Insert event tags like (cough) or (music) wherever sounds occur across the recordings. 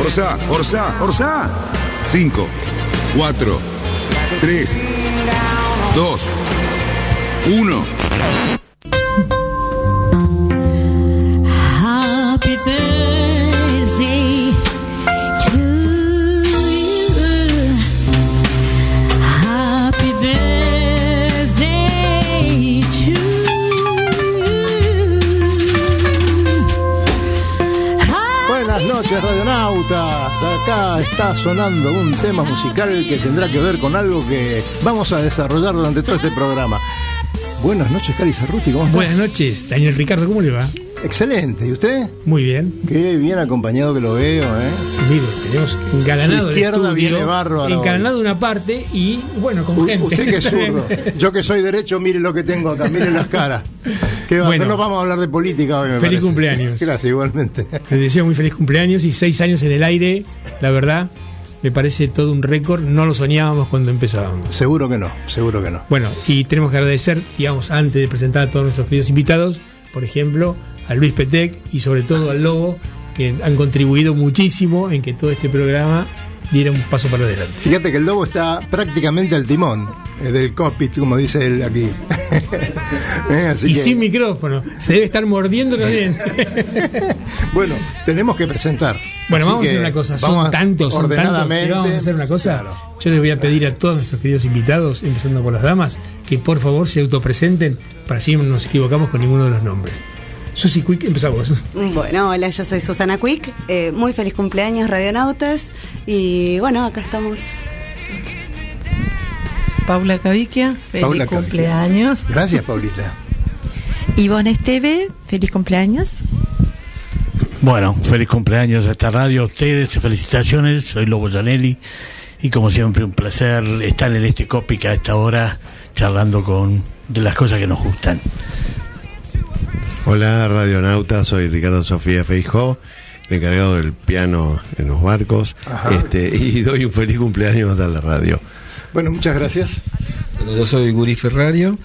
Orsa, Orsa, Orsa. 5, 4, 3, 2, 1. Está sonando un tema musical que tendrá que ver con algo que vamos a desarrollar durante todo este programa. Buenas noches, Cari Cerruti, ¿cómo estás? Buenas noches, Daniel Ricardo, ¿cómo le va? Excelente, ¿y usted? Muy bien. Qué bien acompañado que lo veo, ¿eh? Mire, tenemos engalanado Su el izquierda estudio, viene bárbaro engalanado una parte y, bueno, con U- gente. Usted que es zurdo. (laughs) Yo que soy derecho, mire lo que tengo acá, mire las caras. Qué Bueno. no nos vamos a hablar de política hoy, me Feliz parece. cumpleaños. (laughs) Gracias, igualmente. Les deseo muy feliz cumpleaños y seis años en el aire, la verdad, me parece todo un récord. No lo soñábamos cuando empezábamos. Seguro que no, seguro que no. Bueno, y tenemos que agradecer, digamos, antes de presentar a todos nuestros queridos invitados, por ejemplo, a Luis Petec y sobre todo al Lobo, que han contribuido muchísimo en que todo este programa diera un paso para adelante. Fíjate que el lobo está prácticamente al timón del cockpit, como dice él aquí. (laughs) Eh, así y que, sin micrófono, se debe estar mordiendo dientes. (laughs) Bueno, tenemos que presentar. Bueno, Así vamos a hacer una cosa, son tantos, son tantos, ordenadamente. pero vamos a hacer una cosa. Claro. Yo les voy a pedir a todos nuestros queridos invitados, empezando por las damas, que por favor se autopresenten para así no nos equivocamos con ninguno de los nombres. Susi Quick, empezamos. Bueno, hola, yo soy Susana Quick. eh, muy feliz cumpleaños, Radionautas. Y bueno, acá estamos. Paula Caviquia, feliz Paula Caviquia. cumpleaños. Gracias, Paulita. Ivonne Esteve, feliz cumpleaños. Bueno, feliz cumpleaños a esta radio, a ustedes, felicitaciones, soy Lobo Janelli y como siempre un placer estar en este Cópica a esta hora charlando con de las cosas que nos gustan. Hola, radionauta, soy Ricardo Sofía Feijó, encargado del piano en los barcos, Ajá. este, y doy un feliz cumpleaños a la radio. Bueno, muchas gracias. Bueno, yo soy Guri Ferrario,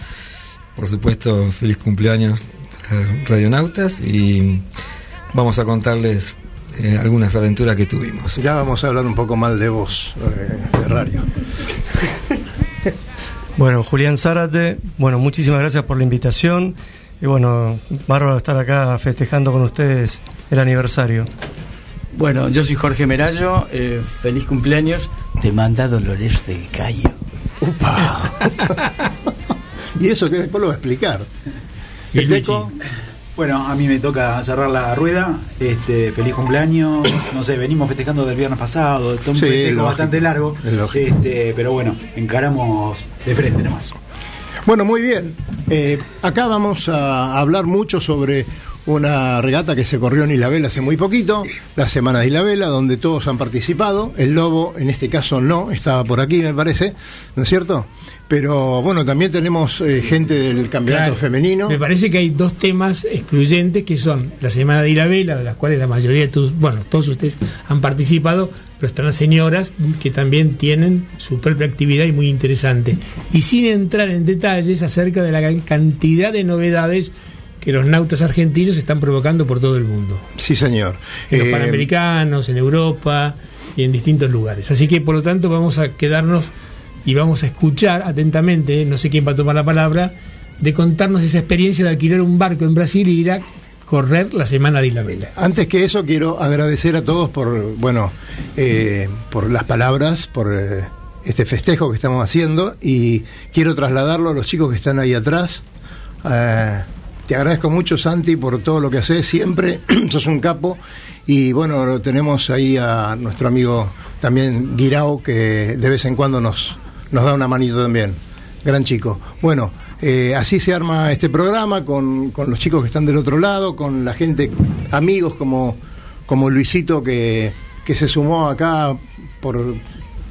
por supuesto, feliz cumpleaños para Radionautas y vamos a contarles eh, algunas aventuras que tuvimos. Ya vamos a hablar un poco mal de vos, eh, Ferrario. Bueno, Julián Zárate, bueno, muchísimas gracias por la invitación y bueno, bárbaro estar acá festejando con ustedes el aniversario. Bueno, yo soy Jorge Merallo, eh, feliz cumpleaños. Te manda Dolores del Cayo. (laughs) Y eso que después lo va a explicar. Y El Teco, Bueno, a mí me toca cerrar la rueda. Este, feliz cumpleaños. (coughs) No sé, venimos festejando del viernes pasado. Un Sí, festejo lógico. bastante largo. Es. Este, pero bueno, encaramos de frente nomás. Bueno, muy bien. Eh, acá vamos a hablar mucho sobre una regata que se corrió en Isla hace muy poquito, la Semana de Isla donde todos han participado. El Lobo, en este caso, no, estaba por aquí, me parece, ¿no es cierto? Pero bueno, también tenemos eh, gente del campeonato Claro. femenino. Me parece que hay dos temas excluyentes que son la Semana de Irabela, de las cuales la mayoría de tus, bueno, todos ustedes han participado, pero están las señoras que también tienen su propia actividad y muy interesante. Y sin entrar en detalles acerca de la gran cantidad de novedades que los nautas argentinos están provocando por todo el mundo. Sí, señor. En los Eh, Panamericanos, en Europa y en distintos lugares. Así que por lo tanto vamos a quedarnos y vamos a escuchar atentamente, no sé quién va a tomar la palabra, de contarnos esa experiencia de alquilar un barco en Brasil y ir a correr la semana de Isla Vela. Antes que eso, quiero agradecer a todos por, bueno, eh, por las palabras, por eh, este festejo que estamos haciendo y quiero trasladarlo a los chicos que están ahí atrás. Eh, te agradezco mucho, Santi, por todo lo que haces siempre. (clears throat) Sos un capo. Y bueno, tenemos ahí a nuestro amigo también Guirao, que de vez en cuando nos, da una manito también. Gran chico. Bueno, eh, así se arma este programa con, los chicos que están del otro lado, con la gente, amigos como, Luisito que, se sumó acá por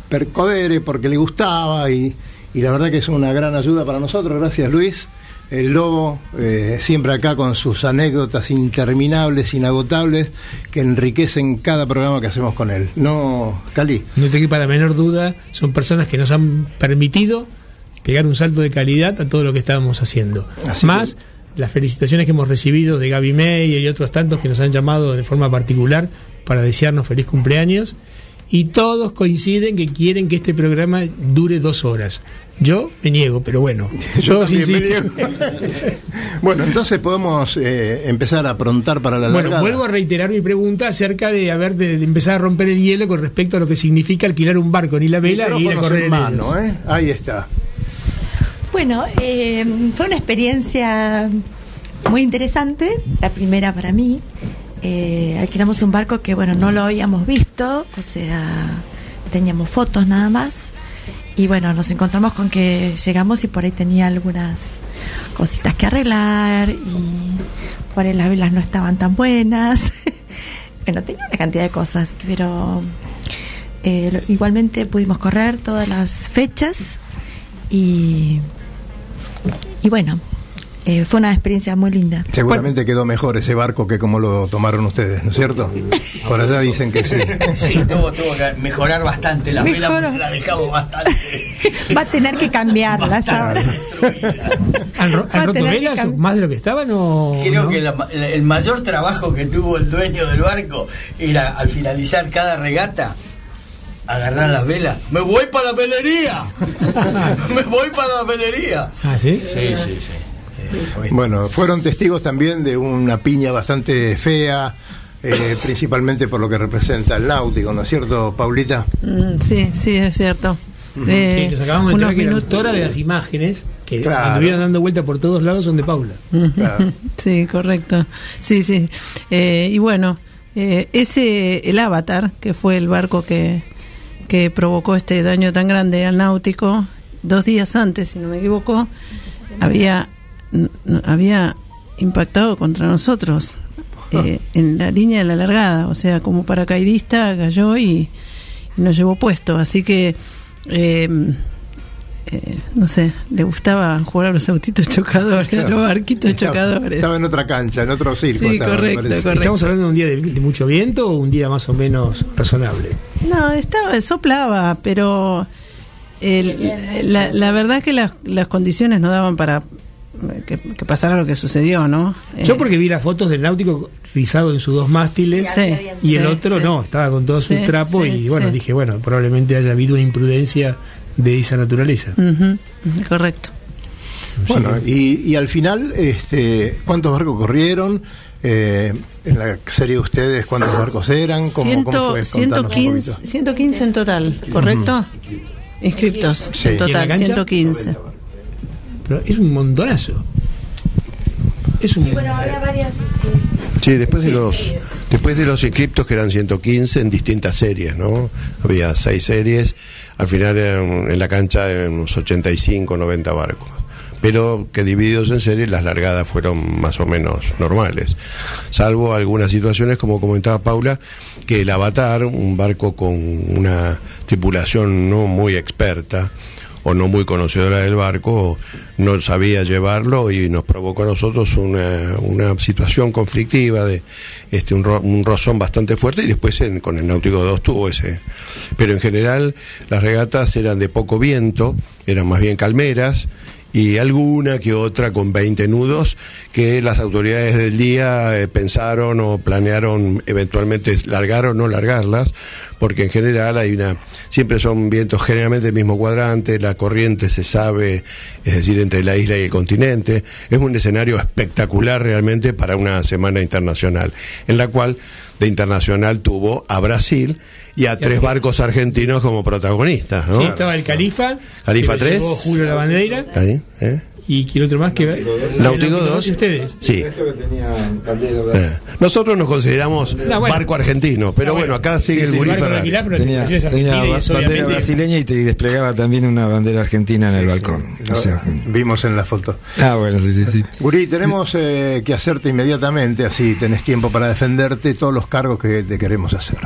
percodere, porque le gustaba y la verdad que es una gran ayuda para nosotros. Gracias Luis. El Lobo, eh, siempre acá con sus anécdotas interminables, inagotables, que enriquecen cada programa que hacemos con él. No, Cali. No te quepa la menor duda, son personas que nos han permitido pegar un salto de calidad a todo lo que estábamos haciendo. Así Más las felicitaciones que hemos recibido de Gaby Meyer y otros tantos que nos han llamado de forma particular para desearnos feliz cumpleaños. Y todos coinciden que quieren que este programa dure dos horas. Yo me niego, pero bueno, (laughs) Yo también me insisten. (laughs) Bueno, entonces podemos eh, empezar a aprontar para la Bueno, largada. vuelvo a reiterar mi pregunta acerca de, haber de, de empezar a romper el hielo con respecto a lo que significa alquilar un barco ni la vela y ir a correr en en ellos. mano, ¿eh? Ahí está. Bueno, eh, fue una experiencia muy interesante, la primera para mí. Eh, alquilamos un barco que, bueno, no lo habíamos visto, o sea, teníamos fotos nada más. Y bueno, nos encontramos con que llegamos y por ahí tenía algunas cositas que arreglar y por ahí las velas no estaban tan buenas. (laughs) bueno, tenía una cantidad de cosas, pero eh, igualmente pudimos correr todas las fechas y, y bueno, eh, fue una experiencia muy linda. Seguramente quedó mejor ese barco que como lo tomaron ustedes, ¿no es cierto? Por allá dicen que sí. Sí, tuvo, tuvo que mejorar bastante la vela, Mejoró. pues la dejamos bastante. Va a tener que cambiarlas ahora. ¿Han, ro- roto velas más de lo que estaban o Creo no? que la- la- el mayor trabajo que tuvo el dueño del barco era al finalizar cada regata agarrar las velas. ¡Me voy para la velería! (laughs) ¡Me voy para la velería! ¿Ah, sí? Sí, sí, sí. Bueno, fueron testigos también de una piña bastante fea, eh, (coughs) principalmente por lo que representa el náutico, ¿no es cierto, Paulita? Mm, Sí, sí, es cierto. Eh, Sí, nos acabamos de unos que la minutos- autora de las imágenes que Claro. anduvieron dando vuelta por todos lados son de Paula. (laughs) Sí, correcto. Sí, sí. Eh, y bueno, eh, ese, el Avatar, que fue el barco que, que provocó este daño tan grande al náutico, dos días antes, si no me equivoco, había, había impactado contra nosotros (laughs) eh, en la línea de la largada, o sea, como paracaidista cayó y, y nos llevó puesto. Así que, eh, eh, no sé, le gustaba jugar a los autitos (laughs) chocadores, a los barquitos Estaba- chocadores. Estaba en otra cancha, en otro circo. Sí, estaba, me correcto, parece. correcto. ¿Estamos hablando de un día de, de mucho viento o un día más o menos razonable? No, estaba, soplaba, pero el- la, la verdad es que las, las condiciones no daban para que, que pasara lo que sucedió, ¿no? Yo Eh, porque vi las fotos del náutico rizado en sus dos mástiles Sí, y el sí, otro sí. no, estaba con todo su trapo sí, y bueno, sí. dije, bueno, probablemente haya habido una imprudencia de esa naturaleza. correcto. Bueno, y, y al final, este, ¿cuántos barcos corrieron? Eh, en la serie de ustedes, ¿cuántos barcos eran? ¿Cómo, Ciento- cómo fue? Contanos un 115, poquito. 115 en total, ¿correcto? Inscriptos, Sí. en ¿Y en la total, cancha? 115. Pero es un montonazo. Es un había varias... Sí, después de los después de los inscriptos que eran 115 en distintas series, ¿no? Había seis series, al final eran, en la cancha eran unos 85, 90 barcos. Pero que divididos en series las largadas fueron más o menos normales. Salvo algunas situaciones, como comentaba Paula, que el Avatar, un barco con una tripulación no muy experta, o no muy conocedora del barco no sabía llevarlo y nos provocó a nosotros una, una situación conflictiva de este un, ro- un rozón bastante fuerte y después en- con el Náutico 2 tuvo ese. Pero en general las regatas eran de poco viento eran más bien calmeras y alguna que otra con 20 nudos que las autoridades del día eh, pensaron o planearon eventualmente largar o no largarlas, porque en general hay una, siempre son vientos generalmente del mismo cuadrante, la corriente se sabe, es decir, entre la isla y el continente, es un escenario espectacular realmente para una semana internacional, en la cual de internacional tuvo a Brasil y a tres barcos argentinos como protagonistas, ¿no? Sí, estaba el Califa. Califa que lo 3. llevó Julio La Bandeira. Ahí, ¿eh? Y quién otro más que. Náutico el 2. y ustedes. Sí. Eh, Nosotros nos consideramos No, bueno. barco argentino, pero bueno, acá sigue el Gurí Ferrari. Tenía, bandera brasileña y te desplegaba también una bandera argentina en el balcón. O sea, Vimos en la foto. ah, bueno, sí, sí, sí. Guri, tenemos eh, que hacerte inmediatamente, así tenés tiempo para defenderte todos los cargos que te queremos hacer.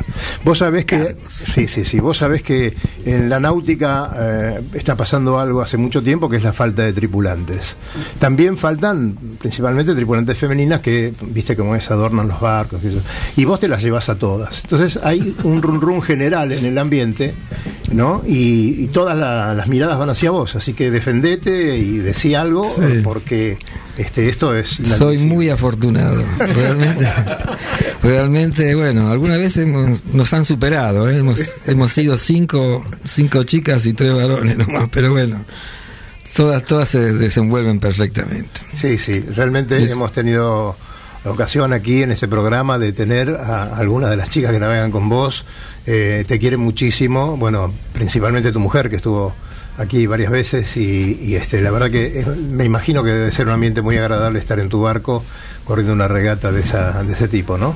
Vos sabés que, sí, sí, sí, vos sabés que en la náutica eh, está pasando algo hace mucho tiempo que es la falta de tripulantes. También faltan principalmente tripulantes femeninas que, viste cómo es, adornan los barcos. y vos te las llevas a todas. Entonces hay un run run general en el ambiente, ¿no? Y, y todas la- las miradas van hacia vos. Así que defendete y decí algo, Sí. porque este, esto es. Soy muy afortunado, realmente. (laughs) realmente, bueno, alguna vez hemos- nos han superado, ¿eh? hemos, hemos sido cinco, cinco chicas y tres varones nomás, pero bueno, todas, todas se desenvuelven perfectamente. Sí, sí, realmente Es- hemos tenido la ocasión aquí en este programa de tener a algunas de las chicas que navegan con vos. Eh, te quieren muchísimo, bueno, principalmente tu mujer que estuvo aquí varias veces y, y, este, la verdad que me imagino que debe ser un ambiente muy agradable estar en tu barco corriendo una regata de, esa, de ese tipo, ¿no?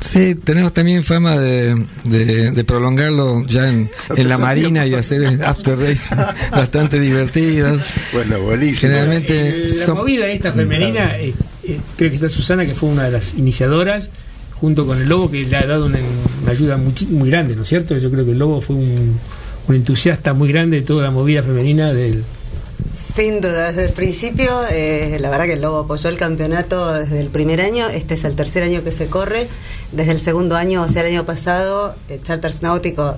Sí, tenemos también fama de, de- de prolongarlo ya en, en la marina y hacer after race (laughs) bastante divertidos. Bueno, buenísimo. Generalmente Eh, La son- movida esta femenina, eh, eh, creo que está Susana, que fue una de las iniciadoras, junto con el Lobo, que le ha dado una, una ayuda muy, muy grande, ¿no es cierto? Yo creo que el Lobo fue un, un entusiasta muy grande de toda la movida femenina del. Sin duda, desde el principio, eh, la verdad que el Lobo apoyó el campeonato desde el primer año, este es el tercer año que se corre, desde el segundo año, o sea, el año pasado, eh, Charters Náutico,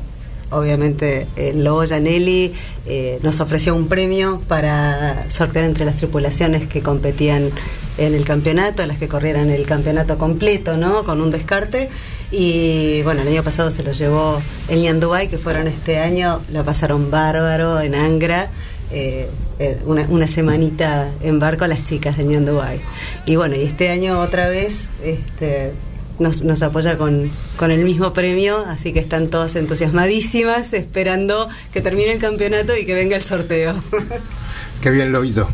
obviamente el Lobo Janelli eh, nos ofreció un premio para sortear entre las tripulaciones que competían en el campeonato, las que corrieran el campeonato completo, ¿no? Con un descarte. Y bueno, el año pasado se lo llevó el Nian Dubai, que fueron este año, la pasaron bárbaro en Angra eh, eh, una, una semanita en barco a las chicas de Neon Dubai. Y bueno, y este año otra vez este, nos, nos apoya con, con el mismo premio, así que están todas entusiasmadísimas esperando que termine el campeonato y que venga el sorteo. (laughs) Qué bien, Lobito.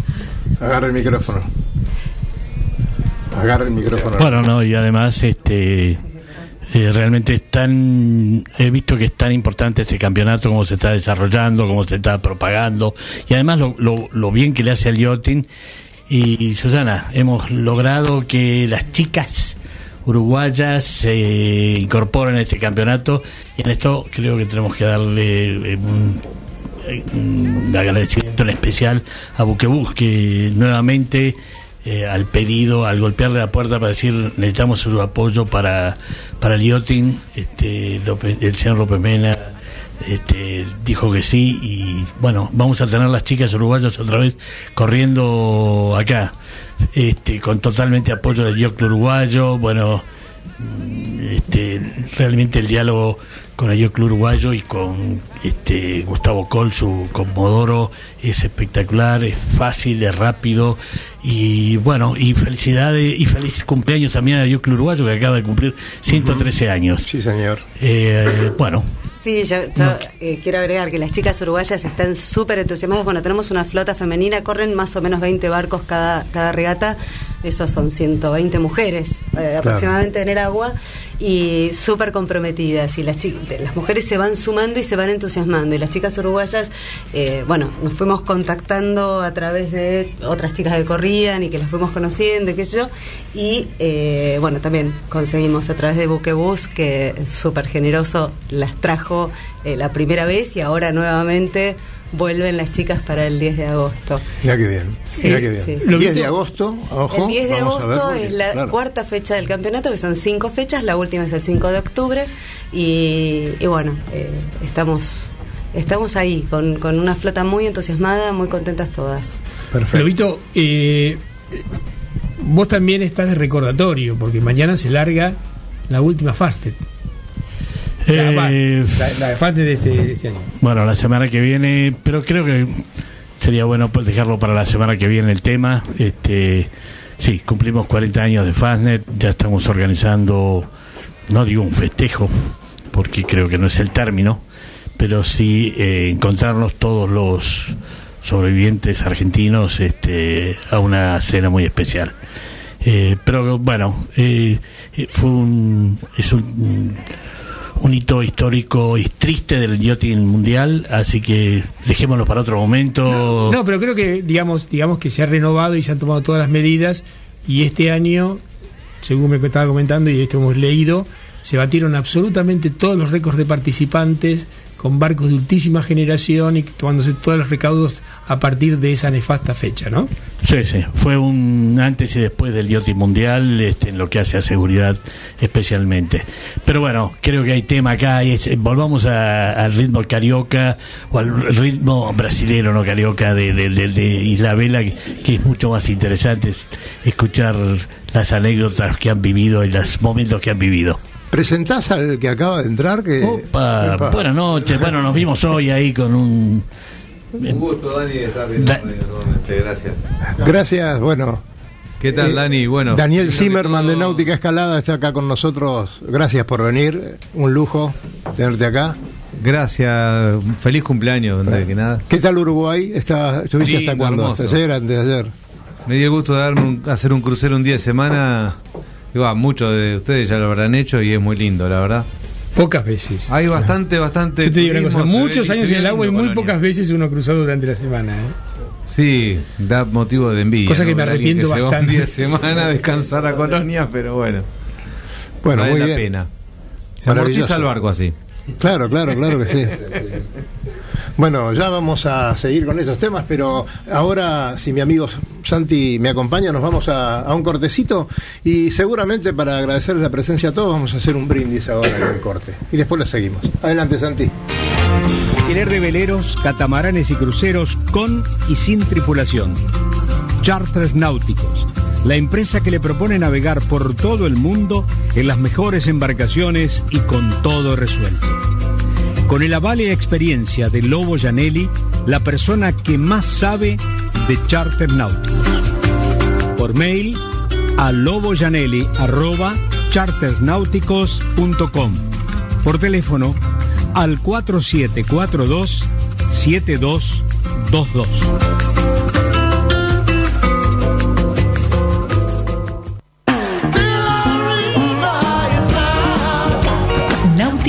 Agarra el micrófono. Agarra el micrófono. Bueno, no, y además, este. Eh, realmente es tan he visto que es tan importante este campeonato cómo se está desarrollando cómo se está propagando y además lo, lo, bien que le hace al yachting y, Susana hemos logrado que las chicas uruguayas se incorporen a este campeonato y en esto creo que tenemos que darle eh, un, un agradecimiento en especial a Buquebus que nuevamente eh, al pedido, al golpearle la puerta para decir necesitamos su apoyo para, para el yachting, este, el señor López Mena este, dijo que sí y bueno, vamos a tener las chicas uruguayas otra vez corriendo acá, este, con totalmente apoyo del Yacht uruguayo, bueno, mm, este, realmente el diálogo con el Club Uruguayo y con este Gustavo Col, su Comodoro, es espectacular, es fácil, es rápido. Y bueno, y felicidades y feliz cumpleaños también al Club Uruguayo que acaba de cumplir 113 años. Sí, señor. Eh, bueno, Sí, yo, yo, eh, quiero agregar que las chicas uruguayas están súper entusiasmadas. Bueno, tenemos una flota femenina, corren más o menos 20 barcos cada, cada regata, esos son 120 mujeres eh, aproximadamente en el agua, y súper comprometidas. Y las, las mujeres se van sumando y se van entusiasmando. Y las chicas uruguayas, eh, bueno, nos fuimos contactando a través de otras chicas que corrían y que las fuimos conociendo, qué sé yo. Y eh, bueno, también conseguimos a través de Buquebus, que súper generoso, las trajo eh, la primera vez y ahora nuevamente vuelven las chicas para el 10 de agosto. Mira qué bien. Sí, Mira qué bien. sí. El 10 de agosto, ojo. el 10 de agosto porque, es la claro. cuarta fecha del campeonato, que son cinco fechas, la última es el 5 de octubre y, y bueno, eh, estamos... Estamos ahí con, con una flota muy entusiasmada, muy contentas todas. Perfecto. Lobito, eh, vos también estás de recordatorio, porque mañana se larga la última Fasted. Eh, la, la de este, de este año. Bueno, la semana que viene, pero creo que sería bueno pues, dejarlo para la semana que viene el tema. Este, sí, cumplimos 40 años de Fastnet, ya estamos organizando no digo un festejo, porque creo que no es el término, pero sí eh, encontrarnos todos los sobrevivientes argentinos este, a una cena muy especial. Eh, pero bueno, eh, fue un, es un, un hito histórico y triste del yachting mundial, así que dejémoslo para otro momento. No, pero creo que digamos, digamos que se ha renovado y se han tomado todas las medidas y este año, según me estaba comentando y esto hemos leído, se batieron absolutamente todos los récords de participantes con barcos de ultísima generación y tomándose todos los recaudos a partir de esa nefasta fecha, ¿no? Sí, sí, fue un antes y después del yachting mundial este, en lo que hace a seguridad especialmente. Pero bueno, creo que hay tema acá, y volvamos a- al ritmo carioca o al ritmo brasilero, no carioca, de, de, de- de Isla Vela, que, es mucho más interesante es escuchar las anécdotas que han vivido y los momentos que han vivido. ¿Presentás al que acaba de entrar? Que... Opa, buenas noches, bueno, nos vimos hoy ahí con un... Un gusto, Dani, de estar viendo Da- nuevamente. Gracias. Gracias, bueno. ¿Qué tal, Eh, Dani? Bueno, Daniel Zimmerman de todo- Náutica Escalada está acá con nosotros. Gracias por venir. Un lujo tenerte acá. Gracias. Feliz cumpleaños, antes que nada. ¿Qué tal Uruguay? Está, ¿Estuviste hasta cuándo? hermoso. ¿Hasta ayer? Antes de ayer. Me dio el gusto de darme un- hacer un crucero un día de semana. Y va, muchos de ustedes ya lo habrán hecho y es muy lindo, la verdad. Pocas veces. Hay bastante, bastante. Yo te digo una cosa, muchos años en el agua y muy Colonia. pocas veces uno cruzó durante la semana. ¿eh? Sí, da motivo de envidia. Cosa que ¿no? me arrepiento se va un bastante. día de semana a descansar a Colonia, pero bueno. Bueno, vale muy la bien. pena. Se amortiza el barco así. Claro, claro, claro que sí. (laughs) Bueno, ya vamos a seguir con estos temas, pero ahora, si mi amigo Santi me acompaña, nos vamos a, a un cortecito y seguramente para agradecerles la presencia a todos vamos a hacer un brindis ahora en el corte. Y después lo seguimos. Adelante, Santi. De veleros, catamaranes y cruceros con y sin tripulación. Charters Náuticos, la empresa que le propone navegar por todo el mundo en las mejores embarcaciones y con todo resuelto. Con el aval y experiencia de Lobo Janelli, la persona que más sabe de charter náuticos. Por mail a loboyanelli@chartersnáuticos.com. Por teléfono al 4742 7222.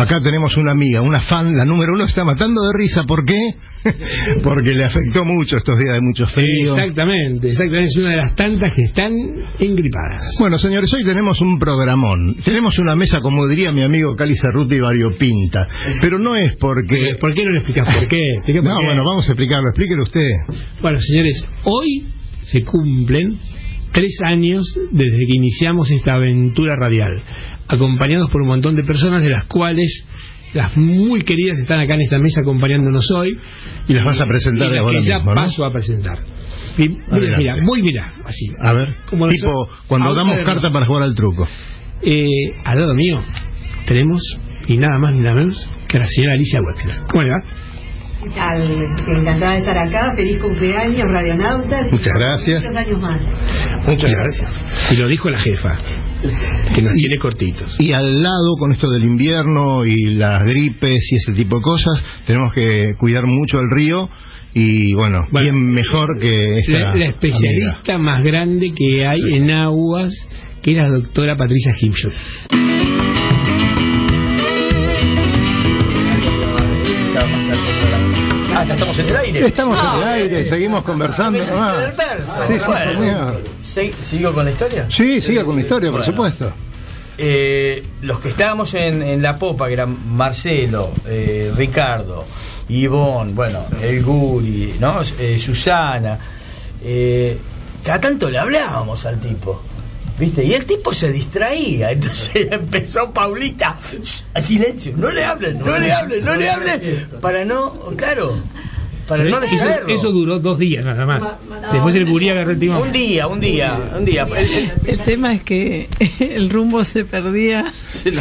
Acá tenemos una amiga, una fan, la número uno está matando de risa. ¿Por qué? (laughs) Porque le afectó mucho estos días de mucho frío. Exactamente, exactamente. Es una de las tantas que están engripadas. Bueno, señores, hoy tenemos un programón. Tenemos una mesa, como diría mi amigo Cali Cerruti variopinta. Pero no es porque... ¿Por qué no le explicas por qué? (laughs) Explica por No, qué. bueno, vamos a explicarlo. Explíquelo usted. Bueno, señores, hoy se cumplen tres años desde que iniciamos esta aventura radial, acompañados por un montón de personas, de las cuales las muy queridas están acá en esta mesa acompañándonos hoy. Y las vas a presentar y las ahora que ya mismo, ¿no? paso a presentar. Y mira, Adelante. mira, voy, mira, así. A ver, Como tipo, cuando damos carta para jugar al truco. Eh, al lado mío tenemos, y nada más ni nada menos, que la señora Alicia Wexler. ¿Cómo le va? ¿Qué tal? Encantada de estar acá. Feliz cumpleaños, radionautas. Muchas gracias. Muchos años más. Muchas gracias. Y lo dijo la jefa, que nos tiene cortitos. Y al lado, con esto del invierno y las gripes y ese tipo de cosas, tenemos que cuidar mucho el río. Y bueno, quién mejor que esta La, la amiga? especialista más grande que hay en aguas, que es la doctora Patricia Himshot. Ah, ya estamos en el aire. Estamos Ah, en el aire, seguimos conversando. Ah. verso. Sí, sí, señor. ¿Sigo con la historia? Sí, siga con la historia, por Bueno. supuesto. Eh, los que estábamos en, en la popa, que eran Marcelo, eh, Ricardo, Ivonne, bueno, el Guri, ¿no? Eh, Susana, cada tanto le hablábamos al tipo. ¿Viste? Y el tipo se distraía. Entonces (laughs) empezó Paulita. A silencio. No le hablen, no le hablen, no le hablen. Para no, claro, para Pero no eso, eso duró dos días nada más. Después el gurí agarró el timón. Un día, un día, un día. El- el- El tema es que (laughs) el rumbo se perdía Sí. (laughs) De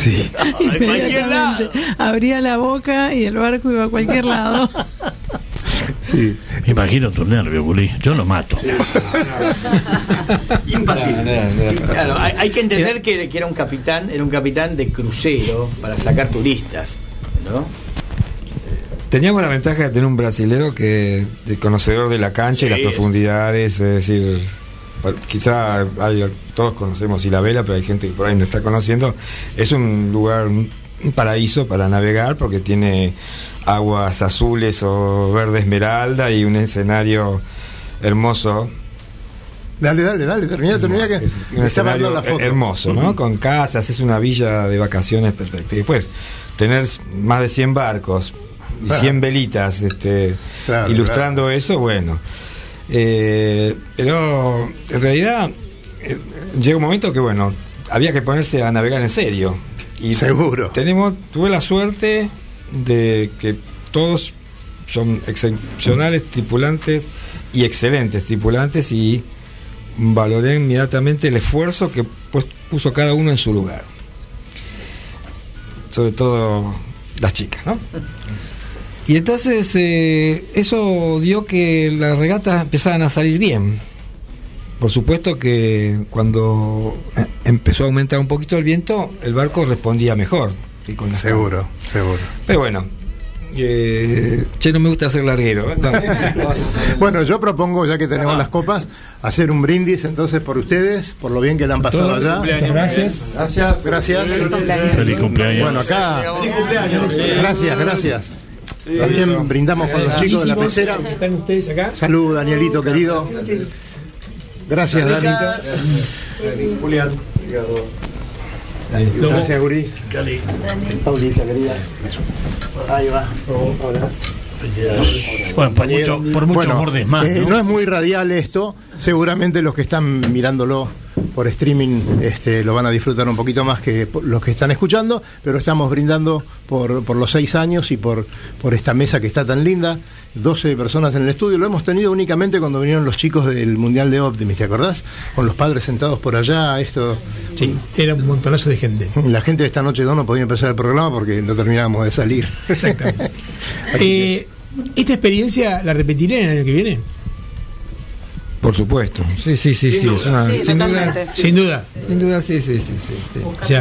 cualquier lado. inmediatamente. Abría la boca y el barco iba a cualquier lado. Sí. Me imagino tu nervio, Gulí. Yo lo mato. Claro, hay, hay que entender que, que era un capitán, era un capitán de crucero para sacar turistas, ¿no? Teníamos la ventaja de tener un brasilero que de conocedor de la cancha y las profundidades, es decir, quizá hay- todos conocemos Isla pero hay gente que por ahí no está conociendo. Es un lugar, un paraíso para navegar porque tiene aguas azules o verde esmeralda y un escenario hermoso. Dale, dale, dale, termina, termina que Es un me está mandando escenario la foto. hermoso, ¿no? Con casas, es una villa de vacaciones perfecta. Y después, tener más de 100 barcos y Claro. 100 velitas este, Claro, ilustrando eso, bueno. Eh, pero en realidad eh, llega un momento que, bueno, había que ponerse a navegar en serio. Y Seguro. Tenemos, tuve la suerte de que todos son excepcionales tripulantes y excelentes tripulantes y valoré inmediatamente el esfuerzo que pues, puso cada uno en su lugar. Sobre todo las chicas, ¿no? Y entonces eh, eso dio que las regatas empezaran a salir bien. Por supuesto que cuando eh, empezó a aumentar un poquito el viento, el barco respondía mejor. ¿Sí? Con las Seguro, seguro. Pero bueno, eh, che, no me gusta ser larguero. ¿eh? No. (laughs) Bueno, yo propongo, ya que tenemos las copas, hacer un brindis entonces por ustedes, por lo bien que le han pasado allá. cumpleaños. Gracias. Gracias, gracias. Feliz cumpleaños. Bueno, acá. Gracias, gracias. También brindamos con los chicos de la pecera. ¿Están ustedes acá? Salud, Danielito querido. Gracias, Dani. Julián. Gracias, Guri. Paulita, querida. Ahí va. Hola. Bueno, por mucho, por muchos Bueno, bordes más. eh, ¿no? es muy radial esto. Seguramente los que están mirándolo por streaming este, lo van a disfrutar un poquito más que los que están escuchando, pero estamos brindando por, por los seis años y por, por esta mesa que está tan linda. 12 personas en el estudio. Lo hemos tenido únicamente cuando vinieron los chicos del Mundial de Optimis, ¿te acordás? Con los padres sentados por allá. Esto. Sí, era un montonazo de gente. La gente de esta noche no, no podía empezar el programa porque no terminábamos de salir. Exactamente. (laughs) Eh, ¿Esta experiencia la repetiré el año que viene? Por supuesto. Sí, sí, sí, sí. Es una, Sí, sin duda. Sin duda. Sin duda, sí, sí, sí. sí, sí.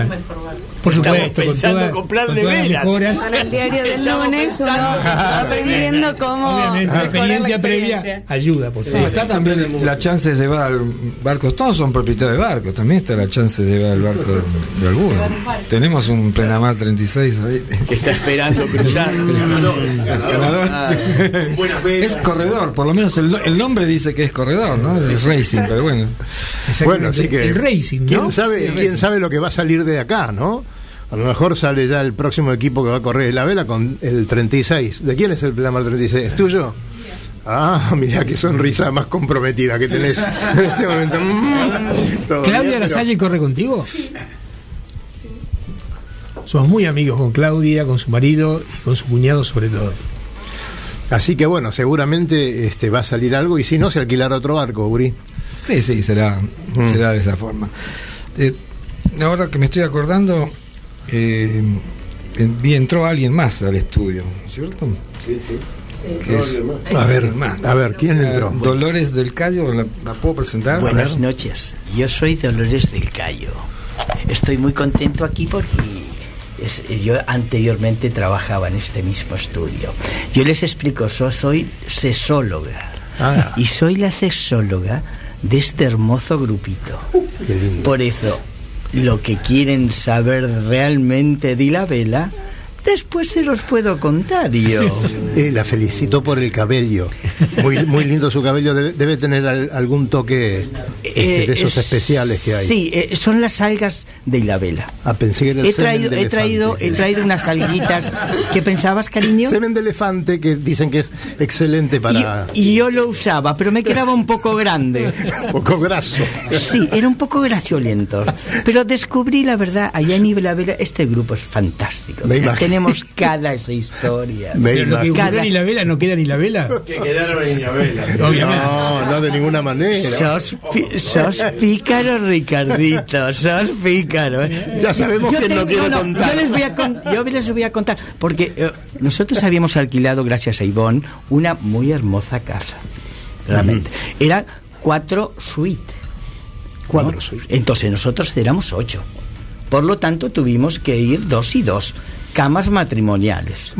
Por Estamos supuesto, con pensando toda- comprarle con todas las velas. Con el diario del Estamos lunes uno aprendiendo cómo Obviamente, la experiencia, la previa ayuda, por Sí, supuesto. está también la chance de llevar al barcos, todos son propietarios de barcos, también está la chance de llevar el barco de, de alguno. Tenemos un plenamar 36 ahí. Que está esperando cruzar. Ganador. Ah, Es corredor, por lo menos el, el nombre dice que es corredor, ¿no? Es racing, pero bueno. Bueno, así que. El racing, ¿no? ¿Quién sabe, Sí, el quién racing. sabe lo que va a salir de acá, no? A lo mejor sale ya el próximo equipo que va a correr la vela con el 36. ¿De quién es el Plamar 36? ¿Es tuyo? Ah, mira qué sonrisa más comprometida que tenés (laughs) en este momento. Mm, ¿Claudia bien, pero- Lasalle corre contigo? Somos muy amigos con Claudia, con su marido y con su cuñado sobre todo. Así que bueno, seguramente este, va a salir algo y si no, se alquilará otro barco, Uri. Sí, sí, será, Mm. será de esa forma. Eh, ahora que me estoy acordando, eh, vi- entró alguien más al estudio, ¿cierto? Sí, sí. A ver, a ver, ¿quién entró? Dolores del Cayo, ¿la, la puedo presentar? Buenas noches, yo soy Dolores del Cayo. Estoy muy contento aquí porque es- yo anteriormente trabajaba en este mismo estudio. Yo les explico, yo soy sesóloga Ah. y soy la sesóloga de este hermoso grupito. Qué lindo. Por eso, lo que quieren saber realmente de la vela, Después se los puedo contar yo. Eh, la felicito por el cabello. Muy, muy lindo su cabello. Debe, debe tener al- algún toque este, de esos Eh, especiales que hay. Sí, eh, son las algas de Ilabela. Ah, pensé que era el He semen traído, de he traído, he traído unas alguitas. ¿Qué pensabas, cariño? Semen de elefante que dicen que es excelente para. Y yo lo usaba, pero me quedaba un poco grande. Un (laughs) poco graso. Sí, era un poco graciolento. Pero descubrí la verdad, allá en Ilabela, este grupo es fantástico. Me imagino. Tenemos cada esa historia. Pero lo que Cada- en la vela no queda ni la vela. Que quedaron en Ilabela. Obviamente. No, no de ninguna manera. Sos, pi- sos pícaro, Ricardito, sos pícaro. ¿eh? Ya sabemos Yo quién lo quiere no, contar. Yo les voy a, con- yo les voy a contar, porque eh, nosotros habíamos alquilado, gracias a Ivonne, una muy hermosa casa. Realmente. Era cuatro suites. Cuatro ¿no? suites. Entonces nosotros éramos ocho. Por lo tanto, tuvimos que ir dos y dos. Camas matrimoniales.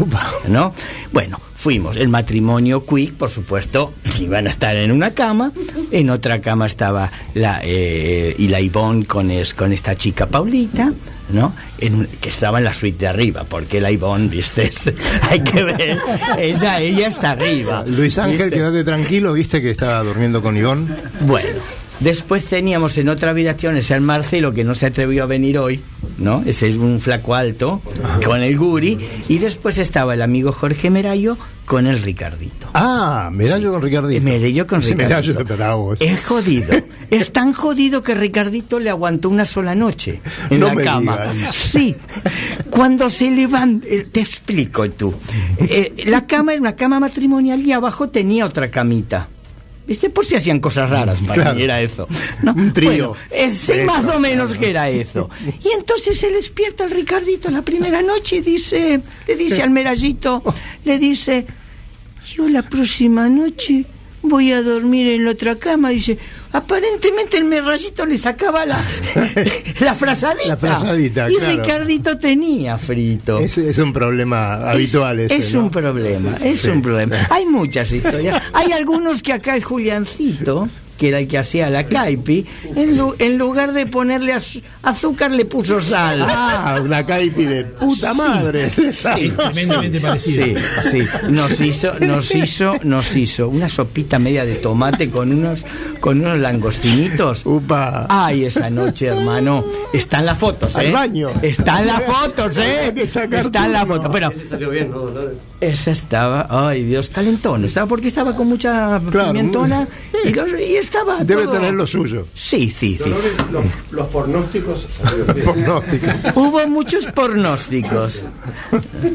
¿No? Bueno, fuimos. El matrimonio Quick, por supuesto, iban a estar en una cama. En otra cama estaba la, eh, y la Ivonne con, es, con esta chica Paulita. ¿no? En que estaba en la suite de arriba, porque la Ivonne, viste, (laughs) hay que ver, ella, ella está arriba. Luis Ángel, ¿viste? quédate tranquilo, viste que estaba durmiendo con Ivón. Bueno, después teníamos en otra habitación ese al Marcelo que no se atrevió a venir hoy, ¿no? Ese es un flaco alto con el Guri. Y después estaba el amigo Jorge Merayo con el Ricardito. Ah, medallo con Ricardito. Merello con Ricardito. Es jodido. Es tan jodido que Ricardito le aguantó una sola noche en No la cama. digas. Sí. Cuando se levanta, eh, te explico tú. Eh, la cama era una cama matrimonial y abajo tenía otra camita. ¿Viste? Por si hacían cosas raras, para Claro. mí era eso. No, Un trío. bueno, sí, Eso, más o menos claro. que era eso. Y entonces se despierta el Ricardito la primera noche y dice, le dice al merallito, le dice, yo la próxima noche voy a dormir en la otra cama. Dice, aparentemente el merrayito le sacaba la, (laughs) la frazadita. La frazadita, y claro. Ricardito tenía frito. Es, es un problema habitual ese, Es ¿no? un problema, Sí, es sí. un problema. Hay muchas (laughs) historias. Hay algunos que acá el Juliancito, que era el que hacía la caipi, en, lu- en lugar de ponerle az- azúcar le puso sal. Ah, una caipi de puta madre. es esa. Sí, Tremendamente parecido. Sí, sí. Nos hizo, nos hizo, nos hizo una sopita media de tomate con unos, con unos langostinitos. Upa. Ay, esa noche, hermano. Están las fotos, ¿eh? Al baño. Están las fotos, ¿eh? Están las fotos. Pero salió bien, ¿no? Esa estaba, ay Dios, calentón. Estaba porque estaba con mucha Claro. pimentona (laughs) y, los- y estaba. Debe todo- tener lo suyo. Sí, sí, sí. Los, los pornósticos. (laughs) Hubo muchos pronósticos.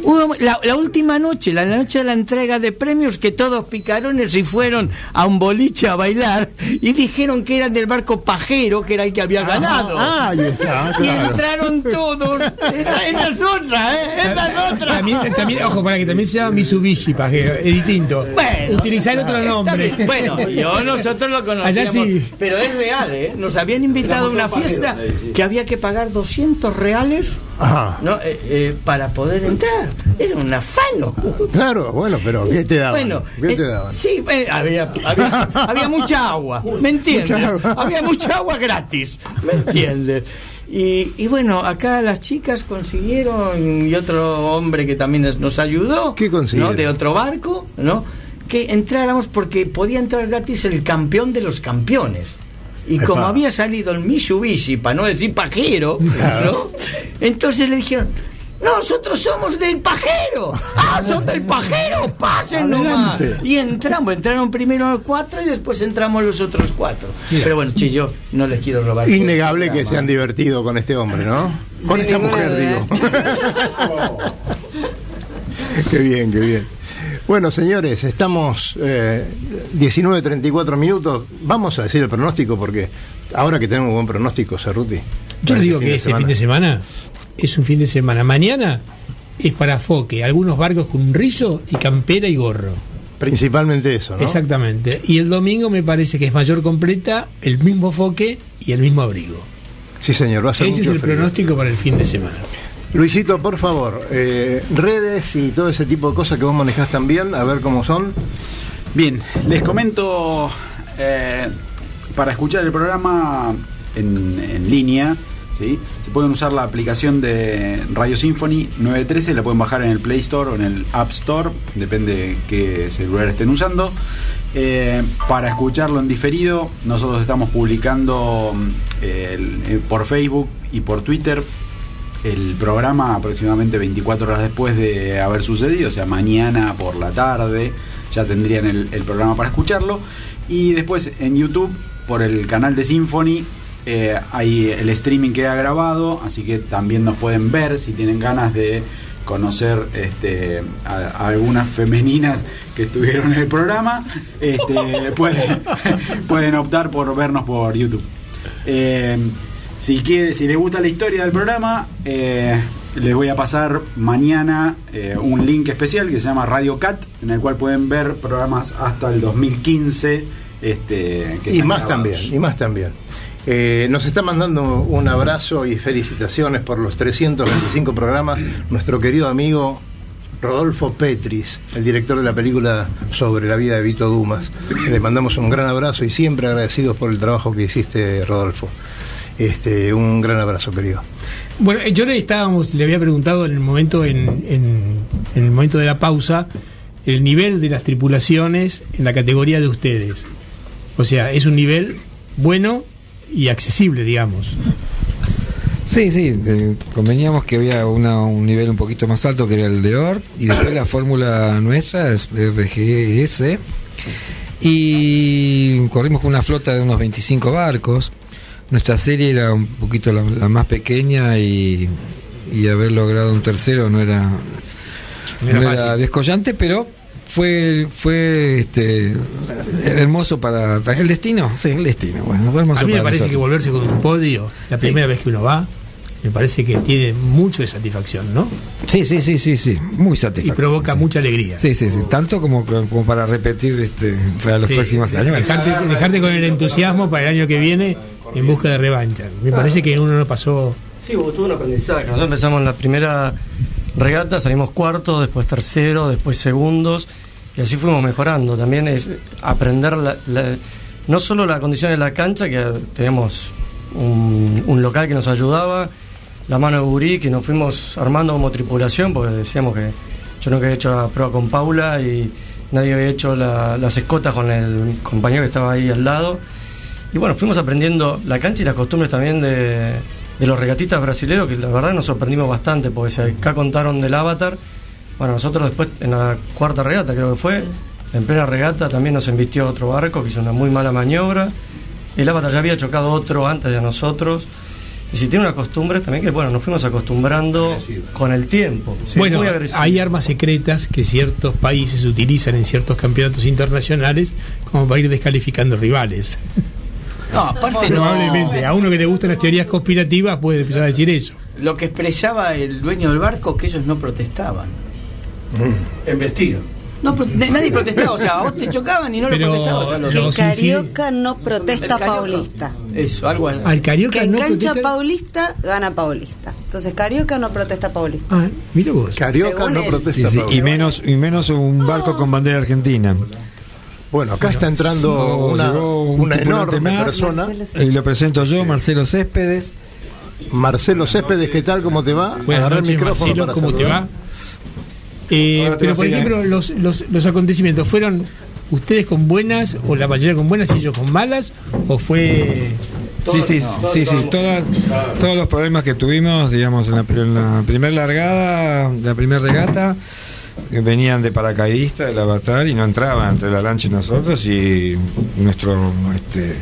Hubo la, la última noche, la noche de la entrega de premios, que todos picarones y fueron a un boliche a bailar y dijeron que eran del barco Pajero, que era el que había ganado. Ah, ahí está, (laughs) Y entraron todos. Esa, esa es otra, ¿eh? Esa es otra. También, también, ojo, para que también se llama Mitsubishi, pajero, es distinto. Bueno, Utilizar otro nombre. bien. Bueno, yo nosotros lo conocíamos. Sí. Pero es real, ¿eh? Nos habían invitado a una fiesta que había que pagar 200 reales Ajá. ¿no? Eh, eh, para poder entrar. Era un afano. Claro, bueno, pero ¿qué te daban? Bueno, ¿Qué eh, te daban? sí, había, había, había mucha agua, ¿me (laughs) entiendes? Mucha agua. Había mucha agua gratis, ¿me entiendes? Y, y bueno, acá las chicas consiguieron, y otro hombre que también nos- ayudó, ¿Qué? ¿no? de otro barco, ¿no? que entráramos porque podía entrar gratis el campeón de los campeones. Y Epa. como había salido el Mitsubishi, para no decir pajero, ¿no? entonces le dijeron, nosotros somos del pajero. Ah, son del pajero, pasen nomás. Y entramos, entraron primero los cuatro y después entramos los otros cuatro. Pero bueno, che, yo no les quiero robar. Innegable que se han divertido con este hombre, ¿no? Con Sin esa mujer, digo. (laughs) qué bien, qué bien. Bueno, señores, estamos eh, 19.34 minutos. Vamos a decir el pronóstico porque ahora que tenemos buen pronóstico, Cerruti. Yo le digo fin que este semana. fin de semana es un fin de semana. Mañana es para foque, algunos barcos con un rizo y campera y gorro. Principalmente eso, ¿no? Exactamente. Y el domingo me parece que es mayor completa, el mismo foque y el mismo abrigo. Sí, señor, va a ser Ese es el frío. pronóstico para el fin de semana. Luisito, por favor, eh, redes y todo ese tipo de cosas que vos manejás también, a ver cómo son. Bien, les comento eh, para escuchar el programa en, en línea Se pueden usar la aplicación de Radio Symphony 913, la pueden bajar en el Play Store o en el App Store, depende qué celular estén usando. Eh, para escucharlo en diferido, nosotros estamos publicando el- eh, por Facebook y por Twitter el programa aproximadamente 24 horas después de haber sucedido, o sea, mañana por la tarde ya tendrían el, el programa para escucharlo. Y después en YouTube, por el canal de Symphony, eh, ahí el streaming queda grabado, así que también nos pueden ver si tienen ganas de conocer este, a, a algunas femeninas que estuvieron en el programa, este, (laughs) pueden, pueden optar por vernos por YouTube. Eh, si, quiere, si les gusta la historia del programa, eh, les voy a pasar mañana eh, un link especial que se llama Radio Cat, en el cual pueden ver programas hasta el 2015. Este, que Y más grabados. también, y más también. Eh, nos está mandando un abrazo y felicitaciones por los 325 programas nuestro querido amigo Rodolfo Petris, el director de la película sobre la vida de Vito Dumas. Le mandamos un gran abrazo y siempre agradecidos por el trabajo que hiciste, Rodolfo. Este, un gran abrazo, querido. Bueno, eh, yo le estábamos, le había preguntado en el momento, en, en- en el momento de la pausa, el nivel de las tripulaciones en la categoría de ustedes. O sea, es un nivel bueno y accesible, digamos. Sí, sí, eh, conveníamos que había una- un nivel un poquito más alto que era el de OR y después la fórmula nuestra es RGS y corrimos con una flota de unos 25 barcos. Nuestra serie era un poquito la, la más pequeña y, y haber logrado un tercero no era, No era no era descollante, pero fue fue este hermoso para, para el destino, sí, el destino. Bueno, fue hermoso A mí me para parece que volverse con un podio, la Sí. primera vez que uno va, me parece que tiene mucho de satisfacción, ¿no? Sí, sí, sí, sí, sí, muy Y satisfactorio. provoca mucha alegría. Sí, sí, sí, tanto como, como para repetir este, para los Sí, próximos años. Dejarte, dejarte con el entusiasmo para el año que viene en busca de revancha. Me parece que uno no pasó. Sí, hubo todo un aprendizaje. Nosotros empezamos en la primera regata, salimos cuarto, después tercero, después segundos, y así fuimos mejorando. También es aprender la- no solo la condición de la cancha, que teníamos un, local que nos ayudaba, la mano de Gurí, que nos fuimos armando como tripulación, porque decíamos que yo nunca había hecho la prueba con Paula y nadie había hecho la- las escotas con el compañero que estaba ahí al lado. Y bueno, fuimos aprendiendo la cancha y las costumbres también de, los regatistas brasileños, que la verdad nos sorprendimos bastante, porque acá contaron del avatar, bueno, nosotros después en la cuarta regata creo que fue, en plena regata también nos embistió otro barco que hizo una muy mala maniobra. El avatar ya había chocado otro antes de nosotros. Y si tiene unas costumbres también que, bueno, nos fuimos acostumbrando con el tiempo. Sí, bueno, muy hay armas secretas que ciertos países utilizan en ciertos campeonatos internacionales como para ir descalificando rivales. No, aparte no. Probablemente a uno que le gustan las teorías conspirativas puede empezar a decir eso. Lo que expresaba el dueño del barco que ellos no protestaban. Investiga. No, nadie protestaba, o sea, a vos te chocaban y no Pero lo protestabas a los Que los Carioca no protesta El Carioca. paulista. Eso, algo así. Al Carioca Que no cancha protesta- paulista gana paulista. Entonces Carioca no protesta paulista. Ah, mira vos. Carioca Según no él. protesta. Sí, sí, Pablo. y menos y menos un barco con bandera argentina. Bueno, acá está entrando Llegó- una, llegó un una enorme más. persona. Y lo presento yo, Marcelo Céspedes. Marcelo Céspedes, ¿qué tal? ¿Cómo te va? Buenas Agarrá el noches, micrófono Marcelo, para ¿cómo te va? Eh, pero por ejemplo, los, los, los acontecimientos fueron ustedes con buenas o la mayoría con buenas y ellos con malas o fue Sí, sí, sí, sí, todas, todos los problemas que tuvimos, digamos, en la, en la primera largada, la primera regata, venían de paracaidista del avatar y no entraban entre la lancha y nosotros y nuestro este,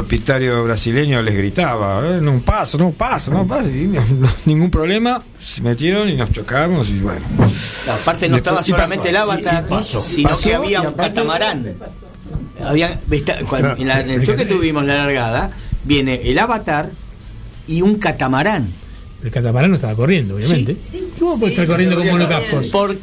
propietario brasileño les gritaba, "Eh, no paso, no paso, no paso, y no- no- ningún problema, se metieron y nos chocamos y bueno. Aparte no Después- estaba solamente el avatar, y pasó, sino pasó, que había un aparte- catamarán. Había, está- cuando- en, la- en el choque tuvimos la largada, viene el avatar y un catamarán. el catamarán no estaba corriendo, obviamente. ¿Cómo puede estar corriendo como monocapos? Por,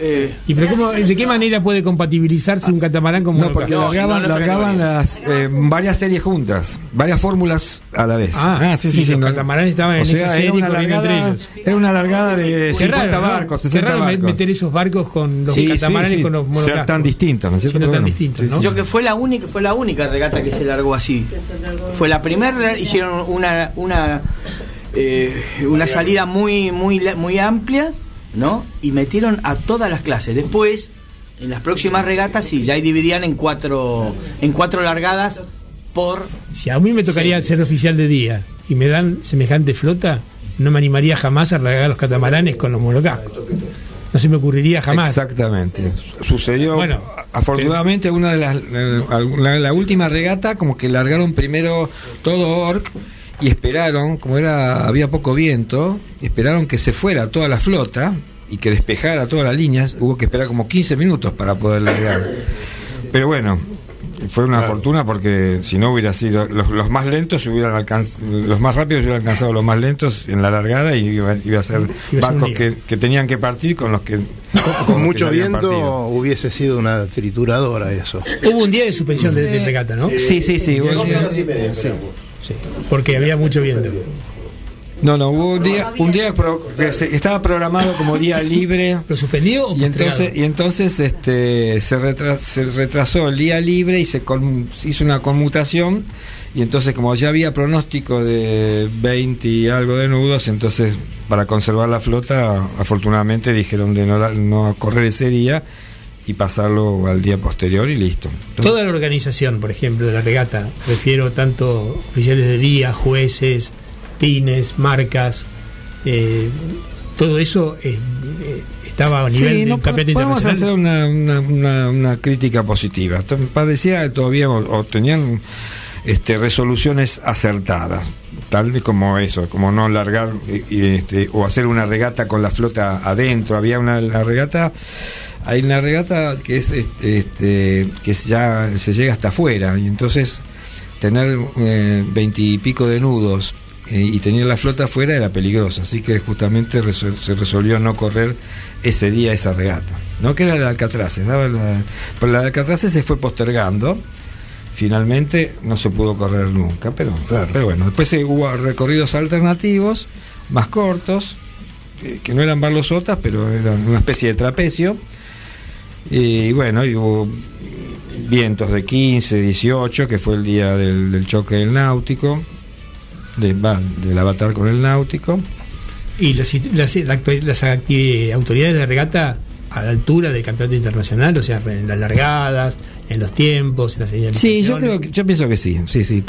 Eh, ¿Y pero cómo, de qué manera puede compatibilizarse un catamarán con No, porque largaban, largaban las, eh, varias series juntas, varias fórmulas a la vez. Ah, y los no- catamaranes estaban en esa era serie una corriendo entre largada, ellos. Era una largada de Qué 50 raro, ¿no? barcos, Qué 60 raro barcos. meter esos barcos con los Sí, sí, catamaranes sí. con los Ser monocascos. tan distintos, ¿no es cierto? Tan distintos, sí, ¿no? Yo que fue la única, fue la única regata que se largó así. Fue la primera, hicieron una una eh, una salida muy muy la- muy amplia, ¿no? Y metieron a todas las clases. Después, en las próximas regatas, sí, ya ahí dividían en cuatro en cuatro largadas por Si a mí me tocaría ser oficial de día y me dan semejante flota, no me animaría jamás a largar los catamaranes con los monocascos. No se me ocurriría jamás. Exactamente. Sucedió. Bueno, afortunadamente, una de las. eh, La, la última regata, como que largaron primero todo Orc y esperaron, como era había poco viento, esperaron que se fuera toda la flota y que despejara todas las líneas. Hubo que esperar como 15 minutos para poder largar. Pero bueno. Fue una fortuna porque si no hubiera sido los, los más lentos hubieran alcanzado los más rápidos hubieran alcanzado los más lentos en la largada y iba, iba a ser Iba barcos que, que tenían que partir con los que Con mucho que viento partido. hubiese sido una trituradora eso. Hubo un día de suspensión de, de Sí. regata, ¿no? Sí, sí, sí, hubo- Dos horas y media, sí. Sí, porque había mucho viento. No, no, hubo un día, un día pro- que se- estaba programado como día libre. (laughs) ¿Lo suspendió o y entonces, y entonces este, se, retra- se retrasó el día libre y se con- hizo una conmutación. Y entonces, como ya había pronóstico de 20 y algo de nudos, entonces para conservar la flota, afortunadamente dijeron de no, no correr ese día y pasarlo al día posterior y listo. Toda la organización, por ejemplo, de la regata, refiero tanto oficiales de día, jueces, pines, marcas, eh, todo eso eh, eh, estaba a nivel Sí, de no, un campeonato podemos hacer una, una, una- una crítica positiva. Parecía que todavía o, o tenían este, resoluciones acertadas, tal de como eso, como no largar y, y, este, o hacer una regata con la flota adentro. Había una la regata, hay una regata que es este, que ya se llega hasta afuera y entonces tener veintipico de nudos eh, y tener la flota afuera era peligroso, así que justamente resol- se resolvió no correr ese día esa regata. No que era la de Alcatraz, daba la- pero la de Alcatraz se fue postergando. Finalmente no se pudo correr nunca, pero, pero bueno, después eh, hubo recorridos alternativos, más cortos, eh, que no eran barlosotas, pero eran una especie de trapecio. Y bueno, y hubo vientos de 15, 18, que fue el día del, del choque del náutico, de, va, del avatar con el náutico. Y las, autoridades de regata a la altura del campeonato internacional, o sea, en las largadas, en los tiempos, en las señalizaciones. Sí, yo creo que, yo pienso que sí, sí, sí.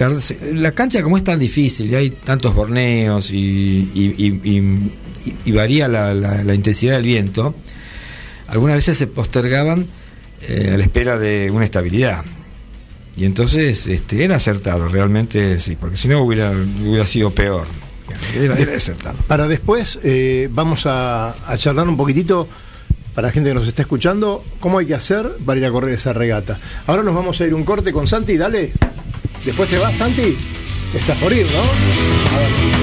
La cancha como es tan difícil y hay tantos borneos y- y- y varía la, la- la intensidad del viento, algunas veces se postergaban eh, a la espera de una estabilidad. Y entonces este, era acertado, realmente sí, porque si no hubiera, hubiera sido peor. Era, acertado. Para después eh, vamos a, a charlar un poquitito para la gente que nos está escuchando, cómo hay que hacer para ir a correr esa regata. Ahora nos vamos a ir un corte con Santi, dale. Después te vas, Santi. Estás por ir, ¿no? A ver.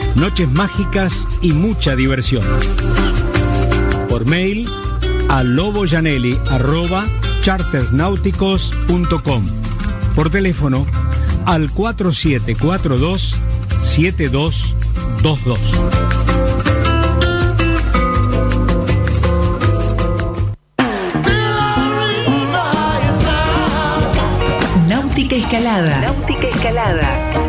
noches mágicas y mucha diversión. Por mail a loboyanelli.chartersnáuticos.com. Por teléfono al 4742 7222. Náutica Escalada. Náutica Escalada.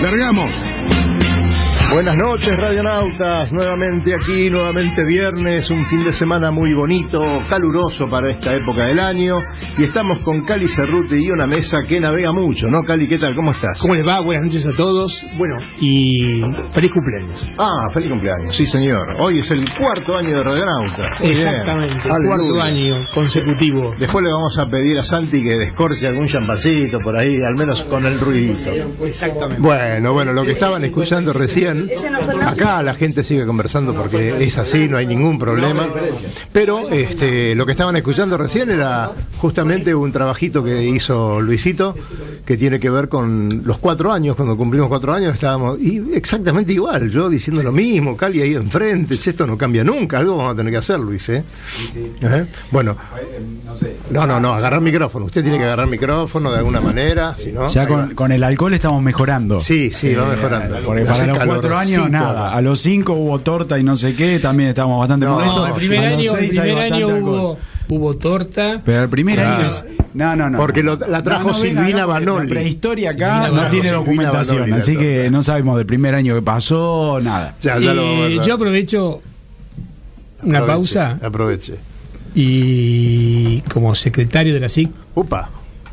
Largamos. Buenas noches, radionautas. Nuevamente aquí, nuevamente viernes, un fin de semana muy bonito, caluroso para esta época del año. Y estamos con Cali Cerruti y una mesa que navega mucho, ¿no? Cali, ¿qué tal? ¿Cómo estás? ¿Cómo les va? Buenas noches a todos. Bueno, y feliz cumpleaños. Ah, feliz cumpleaños, sí señor. Hoy es el cuarto año de Radionauta. Muy bien. Exactamente, Aleluya. cuarto año consecutivo. Después le vamos a pedir a Santi que descorche algún champacito por ahí, al menos con el ruidito. Exactamente. Bueno, bueno, lo que estaban escuchando recién, acá la gente sigue conversando porque es así, no hay ningún problema. Pero este, lo que estaban escuchando recién era justamente un trabajito que hizo Luisito, que tiene que ver con los cuatro años, cuando cumplimos cuatro años estábamos y exactamente igual, yo diciendo lo mismo, Cali ahí enfrente, esto no cambia nunca, algo vamos a tener que hacer, Luis, ¿eh? ¿Eh? Bueno, no, no, no, agarrar micrófono, usted tiene que agarrar micrófono de alguna manera, si no... Ya con, el alcohol estamos mejorando. Sí, sí, va Eh, mejorando. Porque para los cuatro años, nada. A los cinco hubo torta y no sé qué, también estábamos bastante No, molestos. el primer A año, el primer hubo, hubo torta. Pero el primer Claro. año es. No, no, no. Porque lo- la trajo Silvina La Banoli. prehistoria acá Silvina no tiene Silvina documentación, Banoli, la así que no sabemos del primer año que pasó, nada. Ya, ya lo vamos a Eh, yo aprovecho una Aproveche, pausa Aproveche. y como secretario de la SIC Upa.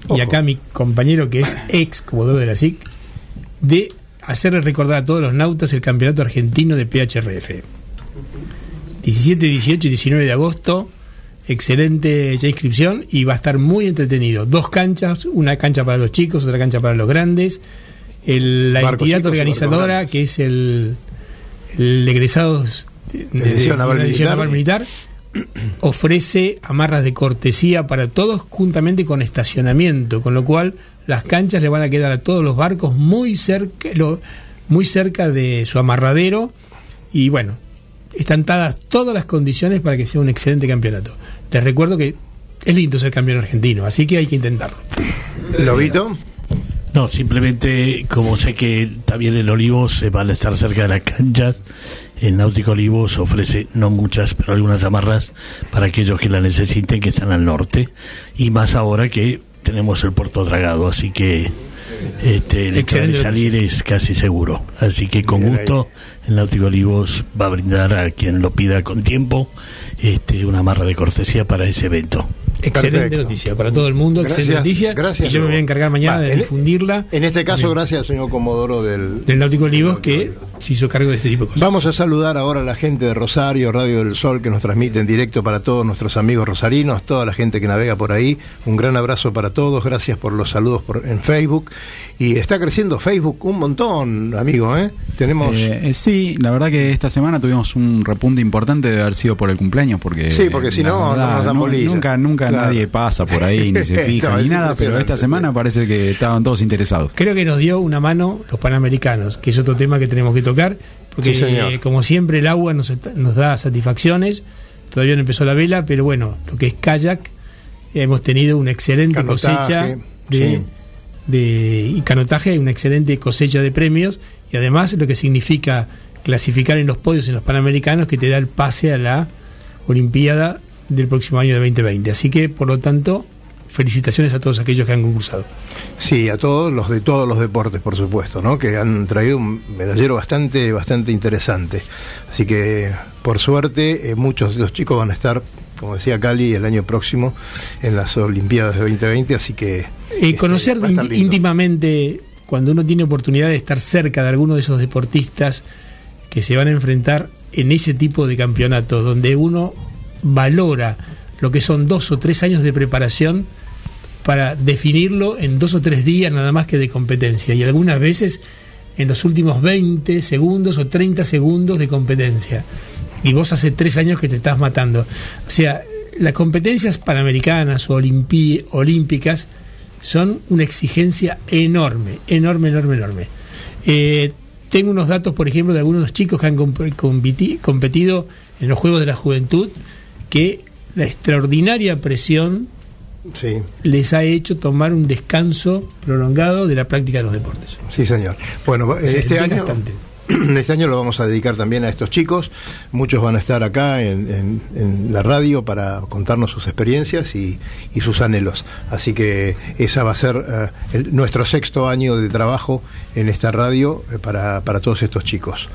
y acá mi compañero que es ex comodoro de la SIC de hacerle recordar a todos los nautas el campeonato argentino de PHRF 17, 18 y 19 de agosto excelente ya inscripción y va a estar muy entretenido. Dos canchas, una cancha para los chicos otra cancha para los grandes. El- la entidad organizadora que es el, el egresados de, De edición naval una edición militar. naval militar ofrece amarras de cortesía para todos juntamente con estacionamiento, con lo cual las canchas le van a quedar a todos los barcos muy cerca, lo- muy cerca de su amarradero y bueno, están dadas todas las condiciones para que sea un excelente campeonato. Les recuerdo que es lindo ser campeón argentino, así que hay que intentarlo. Lobito. No, simplemente como sé que también el Olivos se van a estar cerca de las canchas, el Náutico Olivos ofrece no muchas, pero algunas amarras para aquellos que la necesiten, que están al norte, y más ahora que tenemos el puerto dragado, así que este, el hecho de Excelente salir es casi seguro. Así que con gusto el Náutico Olivos va a brindar a quien lo pida con tiempo este, una amarra de cortesía para ese evento. Excelente Perfecto. noticia para todo el mundo, excelente noticia. gracias, y yo me voy a encargar mañana Va, de en- difundirla En este caso, gracias al señor Comodoro del, del Náutico Olivos que se hizo cargo de este tipo de cosas. Vamos a saludar ahora a la gente de Rosario, Radio del Sol, que nos transmite en directo para todos nuestros amigos rosarinos, toda la gente que navega por ahí. Un gran abrazo para todos, gracias por los saludos por, en Facebook. Y está creciendo Facebook un montón, amigo, ¿eh? Tenemos... Eh, eh, sí, la verdad que esta semana tuvimos un repunte importante de haber sido por el cumpleaños, porque Sí, porque si no, no verdad, nos dan bolilla. nunca, nunca Claro. nadie pasa por ahí ni (laughs) se fija No, ni nada, pero esta semana parece que estaban todos interesados. Creo que nos dio una mano los panamericanos, que es otro tema que tenemos que tocar, porque Sí, eh, como siempre el agua nos, da satisfacciones, todavía no empezó la vela, pero bueno, lo que es kayak, hemos tenido una excelente Canotaje, cosecha de, sí. de- y canotaje, una excelente cosecha de premios, y además lo que significa clasificar en los podios en los panamericanos, que te da el pase a la Olimpiada del próximo año de 2020. Así que, por lo tanto, felicitaciones a todos aquellos que han concursado. Sí, a todos los de todos los deportes, por supuesto, ¿no? Que han traído un medallero bastante, bastante interesante. Así que, por suerte, eh, muchos de los chicos van a estar, como decía Cali, el año próximo en las Olimpiadas de 2020, así que... Eh, este, conocer íntimamente, cuando uno tiene oportunidad de estar cerca de alguno de esos deportistas que se van a enfrentar en ese tipo de campeonatos, donde uno valora lo que son dos o tres años de preparación para definirlo en dos o tres días nada más que de competencia. Y algunas veces en los últimos 20 segundos o 30 segundos de competencia. Y vos hace tres años que te estás matando. O sea, las competencias panamericanas o olímpicas son una exigencia enorme, enorme, enorme, enorme. Eh, tengo unos datos, por ejemplo, de algunos chicos que han comp- competi- competido en los Juegos de la Juventud, que la extraordinaria presión Sí. les ha hecho tomar un descanso prolongado de la práctica de los deportes. Sí, señor. Bueno, este es año, bastante. (clears throat) este año lo vamos a dedicar también a estos chicos. Muchos van a estar acá en, en- la radio para contarnos sus experiencias y, sus anhelos. Así que esa va a ser eh, el- nuestro sexto año de trabajo en esta radio eh, para, para todos estos chicos.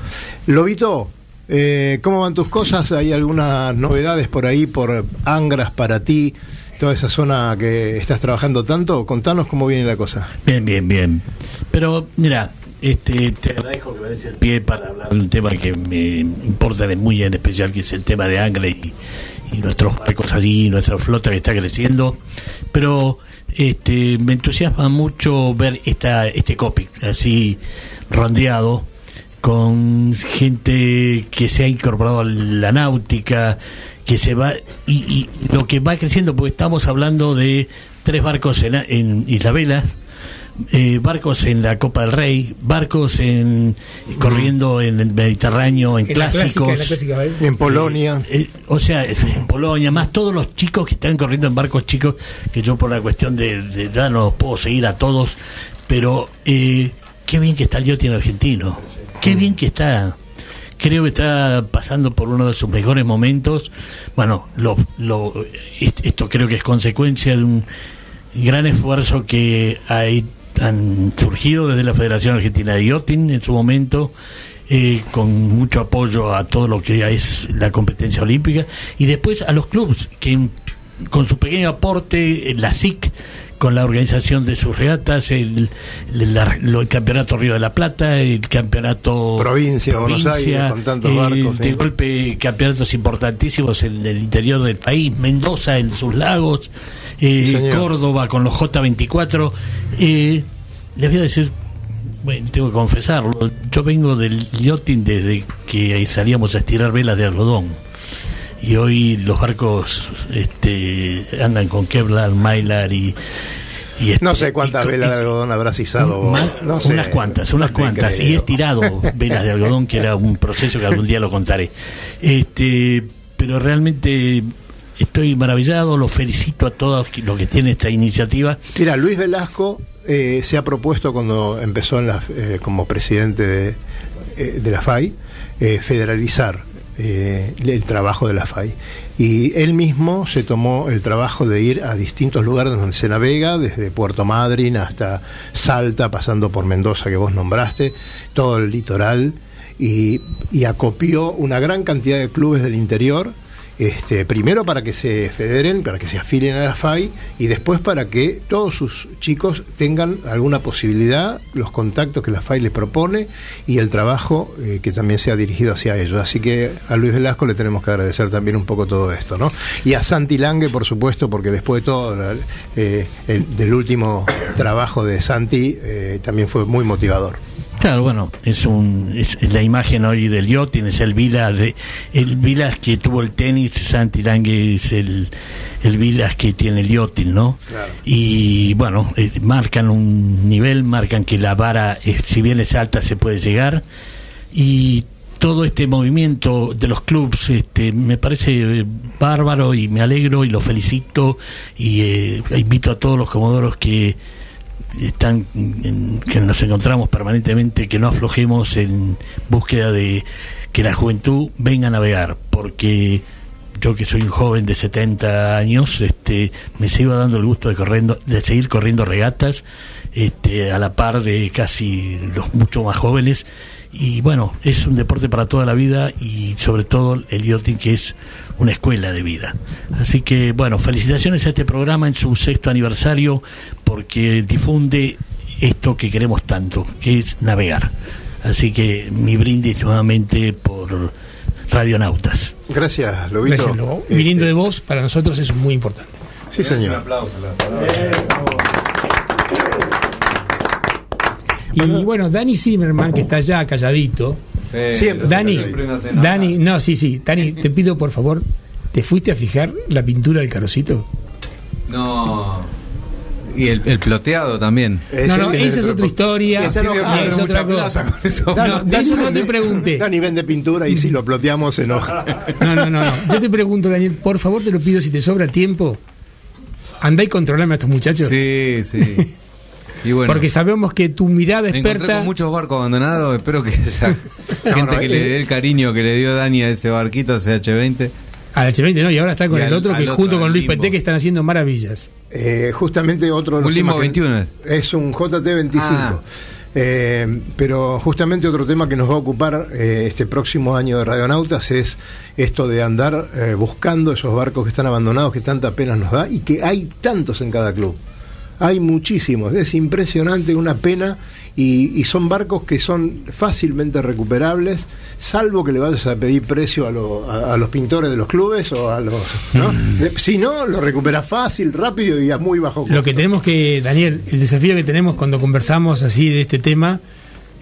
Lobito, eh, ¿cómo van tus cosas? ¿Hay algunas novedades por ahí, por Angras para ti? Toda esa zona que estás trabajando tanto, contanos cómo viene la cosa. Bien, bien, bien. Pero mira, este, te agradezco que me des el pie para hablar de un tema que me importa muy en especial, que es el tema de Angra y, nuestros barcos allí, nuestra flota que está creciendo. Pero este, me entusiasma mucho ver esta, este copy así rondeado con gente que se ha incorporado a la náutica, que se va y, y lo que va creciendo, porque estamos hablando de tres barcos en, en Isla Vela, eh, barcos en la Copa del Rey, barcos en corriendo en el Mediterráneo, en, En la clásica, clásicos, en la clásica, ¿vale? En Polonia. eh, o sea, (laughs) en Polonia, más todos los chicos que están corriendo en barcos chicos, que yo por la cuestión de, de edad no los puedo seguir a todos, pero eh, qué bien que está el yachting argentino, qué bien que está. Creo que está pasando por uno de sus mejores momentos. Bueno, lo, lo, est- esto creo que es consecuencia de un gran esfuerzo que hay, han surgido desde la Federación Argentina de Yachting en su momento, eh, con mucho apoyo a todo lo que es la competencia olímpica, y después a los clubes, que con su pequeño aporte, eh, la SIC, con la organización de sus regatas, el, la- lo- el campeonato Río de la Plata, el campeonato Provincia, Buenos Aires, con tantos eh, barcos, de sí. golpe campeonatos importantísimos en el interior del país, Mendoza en sus lagos, eh, Sí. Córdoba con los J24. Eh, les voy a decir, bueno, tengo que confesarlo, yo vengo del yachting desde que salíamos a estirar velas de algodón. Y hoy los barcos este, andan con Kevlar, Mylar y... y este- No sé cuántas y- velas de algodón habrás izado. más- No sé. unas cuantas, unas cuantas. creo. Y he tirado (laughs) velas de algodón, que era un proceso que algún día lo contaré. Este, pero realmente estoy maravillado, los felicito a todos los que tienen esta iniciativa. Mira, Luis Velasco eh, se ha propuesto cuando empezó en la- eh, como presidente de, eh, de la FAI eh, federalizar eh, el trabajo de la FAI. Y él mismo se tomó el trabajo de ir a distintos lugares donde se navega, desde Puerto Madryn hasta Salta, pasando por Mendoza que vos nombraste, todo el litoral, y, y acopió una gran cantidad de clubes del interior este, primero para que se federen, para que se afilien a la FAI y después para que todos sus chicos tengan alguna posibilidad, los contactos que la FAI les propone y el trabajo eh, que también sea dirigido hacia ellos. Así que a Luis Velasco le tenemos que agradecer también un poco todo esto, ¿no? Y a Santi Lange, por supuesto, porque después de todo, eh, el- del último trabajo de Santi, eh, también fue muy motivador. Claro, bueno, es un es la imagen hoy del yachting, es el Vilas de el Vilas que tuvo el tenis, Santi Lange es el el Vilas que tiene el yachting, ¿no? Y bueno, eh, marcan un nivel, marcan que la vara, eh, si bien es alta, se puede llegar y todo este movimiento de los clubs este, me parece bárbaro y me alegro y lo felicito y eh, invito a todos los comodoros que están que nos encontramos permanentemente que no aflojemos en búsqueda de que la juventud venga a navegar porque yo que soy un joven de 70 años este me sigo dando el gusto de corriendo de seguir corriendo regatas este a la par de casi los mucho más jóvenes y bueno, es un deporte para toda la vida y sobre todo el yachting que es una escuela de vida. Así que bueno, felicitaciones a este programa en su sexto aniversario porque difunde esto que queremos tanto, que es navegar. Así que mi brindis nuevamente por Radionautas. Gracias, Lobito. Gracias, Lobo. Viniendo de vos, para nosotros es muy importante. Sí, señor. Y bueno, Dani Zimmerman, que está allá calladito. Eh, Siempre. Dani, siempre no hace nada. Dani, no, sí, sí. Dani, te pido por favor, ¿te fuiste a fijar la pintura del carocito? No. Y el, el ploteado también. No, no, esa es otra historia. Enojado. y es otra cosa. No, de eso no te pregunté. Dani vende pintura y si lo ploteamos se enoja. No, no, no, no. Yo te pregunto, Daniel, por favor te lo pido si te sobra tiempo. Andá y controlame a estos muchachos. Sí, sí. Y bueno, Porque sabemos que tu mirada me encontré experta. con muchos barcos abandonados. Espero que haya (laughs) gente no, que eh, le dé el cariño que le dio Dani a ese barquito, ese H20. Al H20 no, y ahora está con Y el al- otro que al otro, junto con Luis. Peté que están haciendo maravillas. Eh, justamente otro de los Un Limbo temas que- 21. Es un JT25. Ah. Eh, pero justamente otro tema que nos va a ocupar eh, este próximo año de Radionautas es esto de andar eh, buscando esos barcos que están abandonados, que tanta pena nos da y que hay tantos en cada club. Hay muchísimos, es impresionante, una pena, y, y son barcos que son fácilmente recuperables, salvo que le vayas a pedir precio a, lo- a- a los pintores de los clubes o a los... ¿no? De- si no, lo recuperas fácil, rápido y a muy bajo costo. Lo que tenemos que, Daniel, el desafío que tenemos cuando conversamos así de este tema,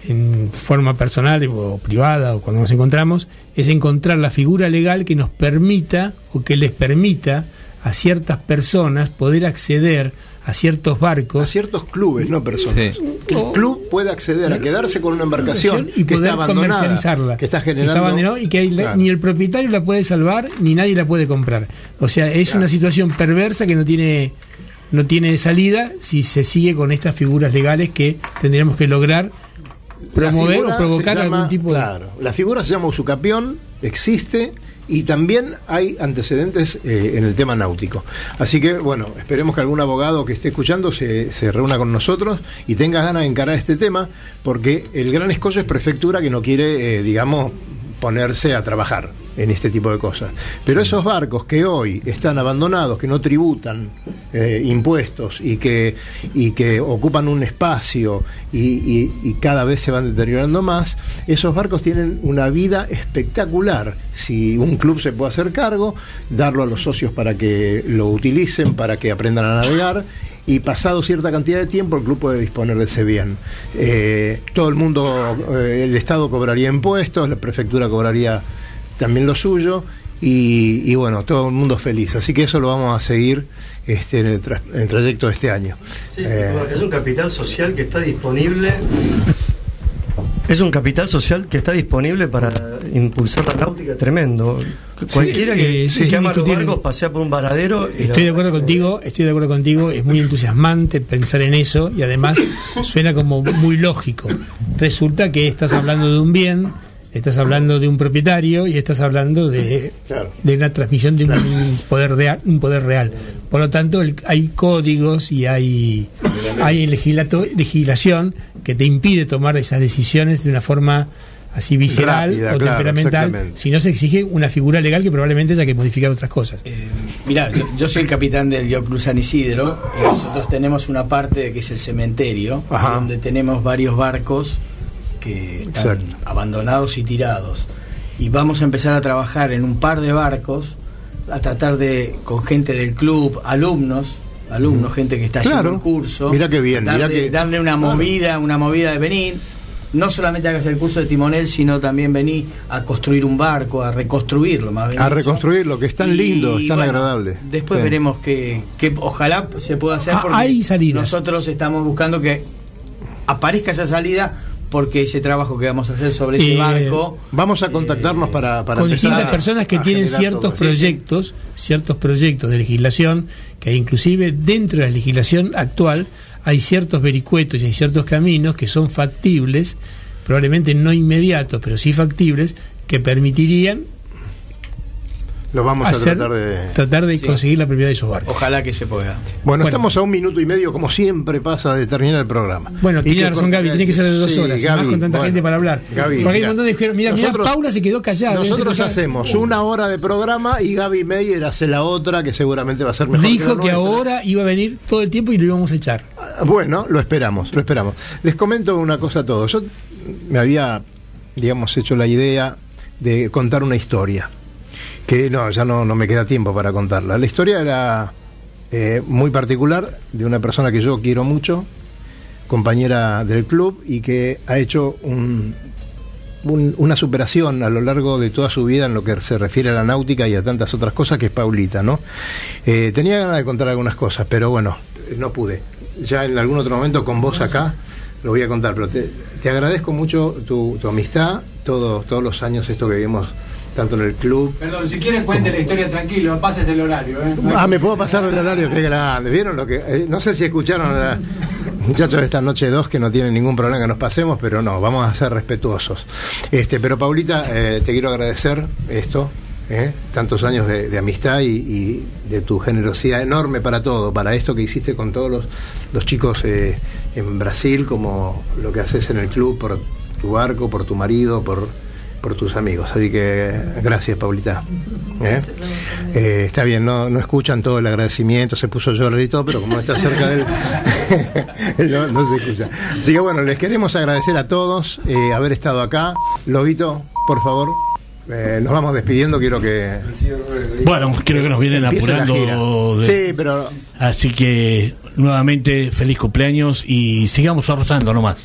en forma personal o privada o cuando nos encontramos, es encontrar la figura legal que nos permita o que les permita a ciertas personas poder acceder a ciertos barcos. A ciertos clubes, no personas. Sí. Que el club puede acceder a quedarse con una embarcación y que poder está comercializarla. que está Que generando... está y que Claro. ni el propietario la puede salvar ni nadie la puede comprar. O sea, es una situación perversa que no tiene no tiene salida si se sigue con estas figuras legales que tendríamos que lograr promover o provocar llama- algún tipo de Claro, la figura se llama usucapión, existe y también hay antecedentes eh, en el tema náutico. Así que, bueno, esperemos que algún abogado que esté escuchando se, se reúna con nosotros y tenga ganas de encarar este tema, porque el Gran Escollo es prefectura que no quiere, eh, digamos, ponerse a trabajar en este tipo de cosas. Pero esos barcos que hoy están abandonados, que no tributan eh, impuestos y que, y que ocupan un espacio y, y- y cada vez se van deteriorando más, esos barcos tienen una vida espectacular. Si un club se puede hacer cargo, darlo a los socios para que lo utilicen, para que aprendan a navegar y pasado cierta cantidad de tiempo el club puede disponer de ese bien. Eh, todo el mundo, eh, el Estado cobraría impuestos, la prefectura cobraría también lo suyo y, y bueno, todo el mundo feliz. Así que eso lo vamos a seguir este, en, el tra- en el trayecto de este año. Sí, Eh, es un capital social que está disponible. Es un capital social que está disponible para impulsar la náutica tremendo. Cualquiera que, eh, sí, que sí, los barcos pasea por un varadero. Estoy de acuerdo contigo, estoy de acuerdo contigo, es muy entusiasmante pensar en eso y además (laughs) suena como muy lógico. Resulta que estás hablando de un bien, estás hablando de un propietario y estás hablando de, de una transmisión de un poder real, un poder real. Por lo tanto, el- hay códigos y hay hay legislato- legislación que te impide tomar esas decisiones de una forma así visceral Rápida, o claro, temperamental, si no se exige una figura legal que probablemente haya que modificar otras cosas. Mirá, yo, yo soy el capitán del Yacht Club San Isidro y nosotros tenemos una parte que es el cementerio, Ajá. donde tenemos varios barcos que están Exacto. abandonados y tirados. Y vamos a empezar a trabajar en un par de barcos, a tratar de, con gente del club, alumnos, alumnos, gente que está haciendo el curso, Mirá qué bien, darle, mirá que- darle una Claro. movida, una movida de venir. No solamente hagas el curso de timonel, sino también venir a construir un barco, a reconstruirlo más bien a reconstruirlo, que es tan Y, lindo, es tan bueno, agradable. Después Sí. veremos que, que ojalá se pueda hacer Ah, porque nosotros estamos buscando que aparezca esa salida porque ese trabajo que vamos a hacer sobre ese Eh, barco Vamos a contactarnos para, para con distintas a- personas que tienen ciertos eso. proyectos, ciertos proyectos de legislación, que inclusive dentro de la legislación actual hay ciertos vericuetos y hay ciertos caminos que son factibles, probablemente no inmediatos, pero sí factibles, que permitirían Lo vamos a hacer- tratar de... tratar de conseguir la propiedad de esos barcos. Ojalá que se pueda. Bueno, Bueno. estamos a un minuto y medio, como siempre pasa, de terminar el programa. Bueno, Y tiene razón Gaby, tiene que ser de dos Sí, horas, Gaby, más con tanta bueno. gente para hablar. Gaby, Porque hay mira, un montón de mira, mira, nosotros- Paula se quedó callada. Nosotros hacemos una hora de programa y Gaby Meyer hace la otra, que seguramente va a ser mejor. Dijo que ahora iba a venir todo el tiempo y lo íbamos a echar. Bueno, lo esperamos, lo esperamos. Les comento una cosa a todos. Yo me había, digamos, hecho la idea de contar una historia. Que no, ya no, no me queda tiempo para contarla. La historia era eh, muy particular de una persona que yo quiero mucho, compañera del club y que ha hecho un, un- una superación a lo largo de toda su vida en lo que se refiere a la náutica y a tantas otras cosas que es Paulita, ¿no? Eh, tenía ganas de contar algunas cosas, pero bueno, no pude. Ya en algún otro momento con vos acá lo voy a contar, pero te, te agradezco mucho tu, tu amistad, todos todos los años esto que vivimos tanto en el club Perdón, si quieren cuente la historia tranquilo, pases el horario. ¿eh? Ah, me puedo pasar el horario, qué grande. ¿Vieron lo que.? eh, no sé si escucharon a la- (laughs) muchachos de esta noche 2 que no tienen ningún problema que nos pasemos, pero no, vamos a ser respetuosos. Este, pero Paulita, eh, te quiero agradecer esto, ¿eh? tantos años de, de amistad y, y de tu generosidad enorme para todo, para esto que hiciste con todos los, los chicos eh, en Brasil, como lo que haces en el club por tu barco, por tu marido, por, por tus amigos. Así que gracias, Paulita. ¿Eh? Eh, está bien, no, no escuchan todo el agradecimiento, se puso a llorar y todo, pero como está cerca de él, (laughs) no, no se escucha. Así que bueno, les queremos agradecer a todos eh, haber estado acá. Lobito, por favor, eh, nos vamos despidiendo, quiero que... Bueno, creo que nos vienen apurando. de- Sí, pero Así que nuevamente feliz cumpleaños y sigamos arrozando nomás.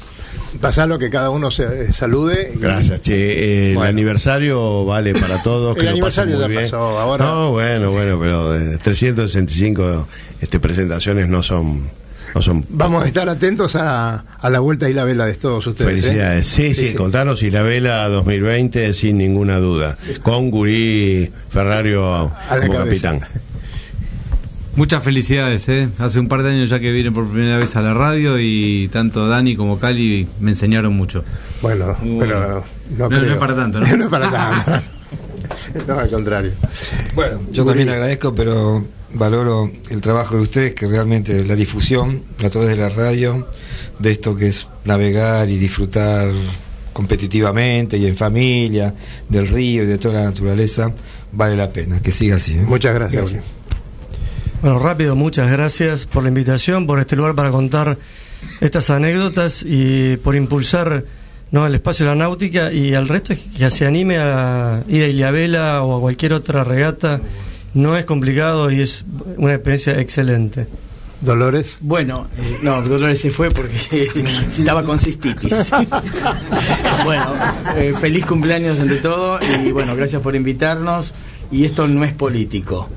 Pasalo que cada uno se eh, salude. y- Gracias, che. El Bueno. aniversario vale para todos. El que lo pasen aniversario ya bien. pasó, ahora- No, bueno, bueno, pero eh, 365 este, presentaciones no son. No son Vamos a estar atentos a, a la vuelta y la vela de todos ustedes. ¿eh? Felicidades. Sí, sí, contanos y la vela 2020 sin ninguna duda. Con Gurí Ferrario como capitán. Muchas felicidades, ¿eh? Hace un par de años ya que vine por primera vez a la radio y tanto Dani como Cali me enseñaron mucho. Bueno, pero no, No, no creo. es para tanto, ¿no? (laughs) no es para tanto. (laughs) no, al contrario. Bueno, yo también agradezco, pero valoro el trabajo de ustedes, que realmente la difusión a través de la radio, de esto que es navegar y disfrutar competitivamente y en familia, del río y de toda la naturaleza, vale la pena. Que siga así. ¿eh? Muchas gracias. Bueno, rápido, muchas gracias por la invitación, por este lugar para contar estas anécdotas y por impulsar ¿no? el espacio de la náutica y al resto es que se anime a ir a Iliabela o a cualquier otra regata. No es complicado y es una experiencia excelente. Dolores. Bueno, eh, no, Dolores se fue porque (laughs) estaba con cistitis. (laughs) bueno, eh, feliz cumpleaños ante todo y bueno, gracias por invitarnos. Y esto no es político.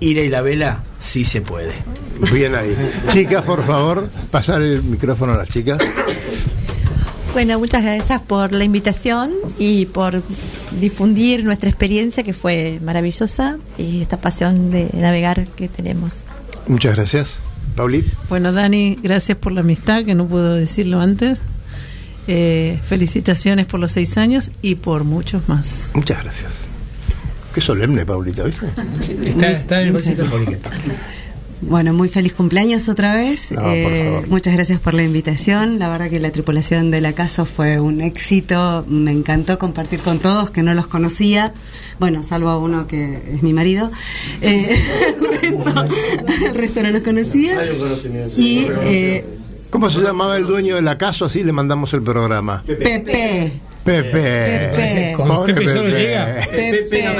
Ir a la vela sí se puede. Bien ahí. Chicas, por favor, pasar el micrófono a las chicas. Bueno, muchas gracias por la invitación y por difundir nuestra experiencia que fue maravillosa y esta pasión de navegar que tenemos. Muchas gracias. Pauli. Bueno, Dani, gracias por la amistad, que no puedo decirlo antes. Eh, felicitaciones por los seis años y por muchos más. Muchas gracias. Qué solemne, Paulita, ¿viste? Está, está en el Bueno, muy feliz cumpleaños otra vez. No, por Eh, favor. muchas gracias por la invitación. La verdad que la tripulación de la casa fue un éxito. Me encantó compartir con todos que no los conocía. Bueno, salvo a uno que es mi marido. Eh, (laughs) el, resto, el resto no los conocía. Y eh, ¿Cómo se llamaba el dueño de la casa? Así le mandamos el programa. Pepe. Pepe. Pepe. Pepe solo Pepe. llega. Pepe.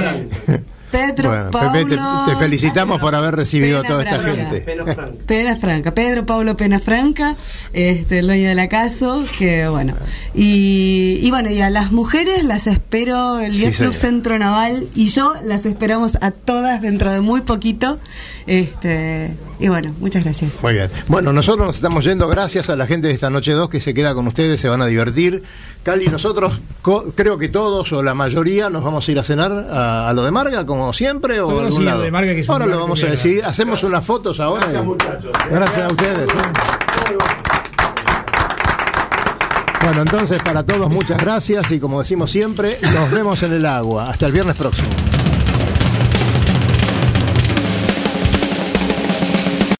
Pedro Bueno, Paulo. Pepe, te, te felicitamos por haber recibido a toda esta Franca. gente. Pena Franca, Pedro Pablo Pena Franca, este, el dueño de la casa, que bueno. Y, y bueno, y a las mujeres las espero el Sí, Club. Centro Naval y yo las esperamos a todas dentro de muy poquito. Este, y bueno, muchas gracias. Muy bien. Bueno, nosotros nos estamos yendo gracias a la gente de esta noche 2 que se queda con ustedes, se van a divertir. Cali, nosotros co- creo que todos o la mayoría nos vamos a ir a cenar a, a lo de Marga, como siempre, o a algún lado. de Marga, que ahora lo vamos a decir. Hacemos unas fotos ahora. Gracias, y- muchachos. Gracias a ustedes. ¿eh? Bueno, entonces para todos muchas gracias y como decimos siempre, nos vemos en el agua. Hasta el viernes próximo.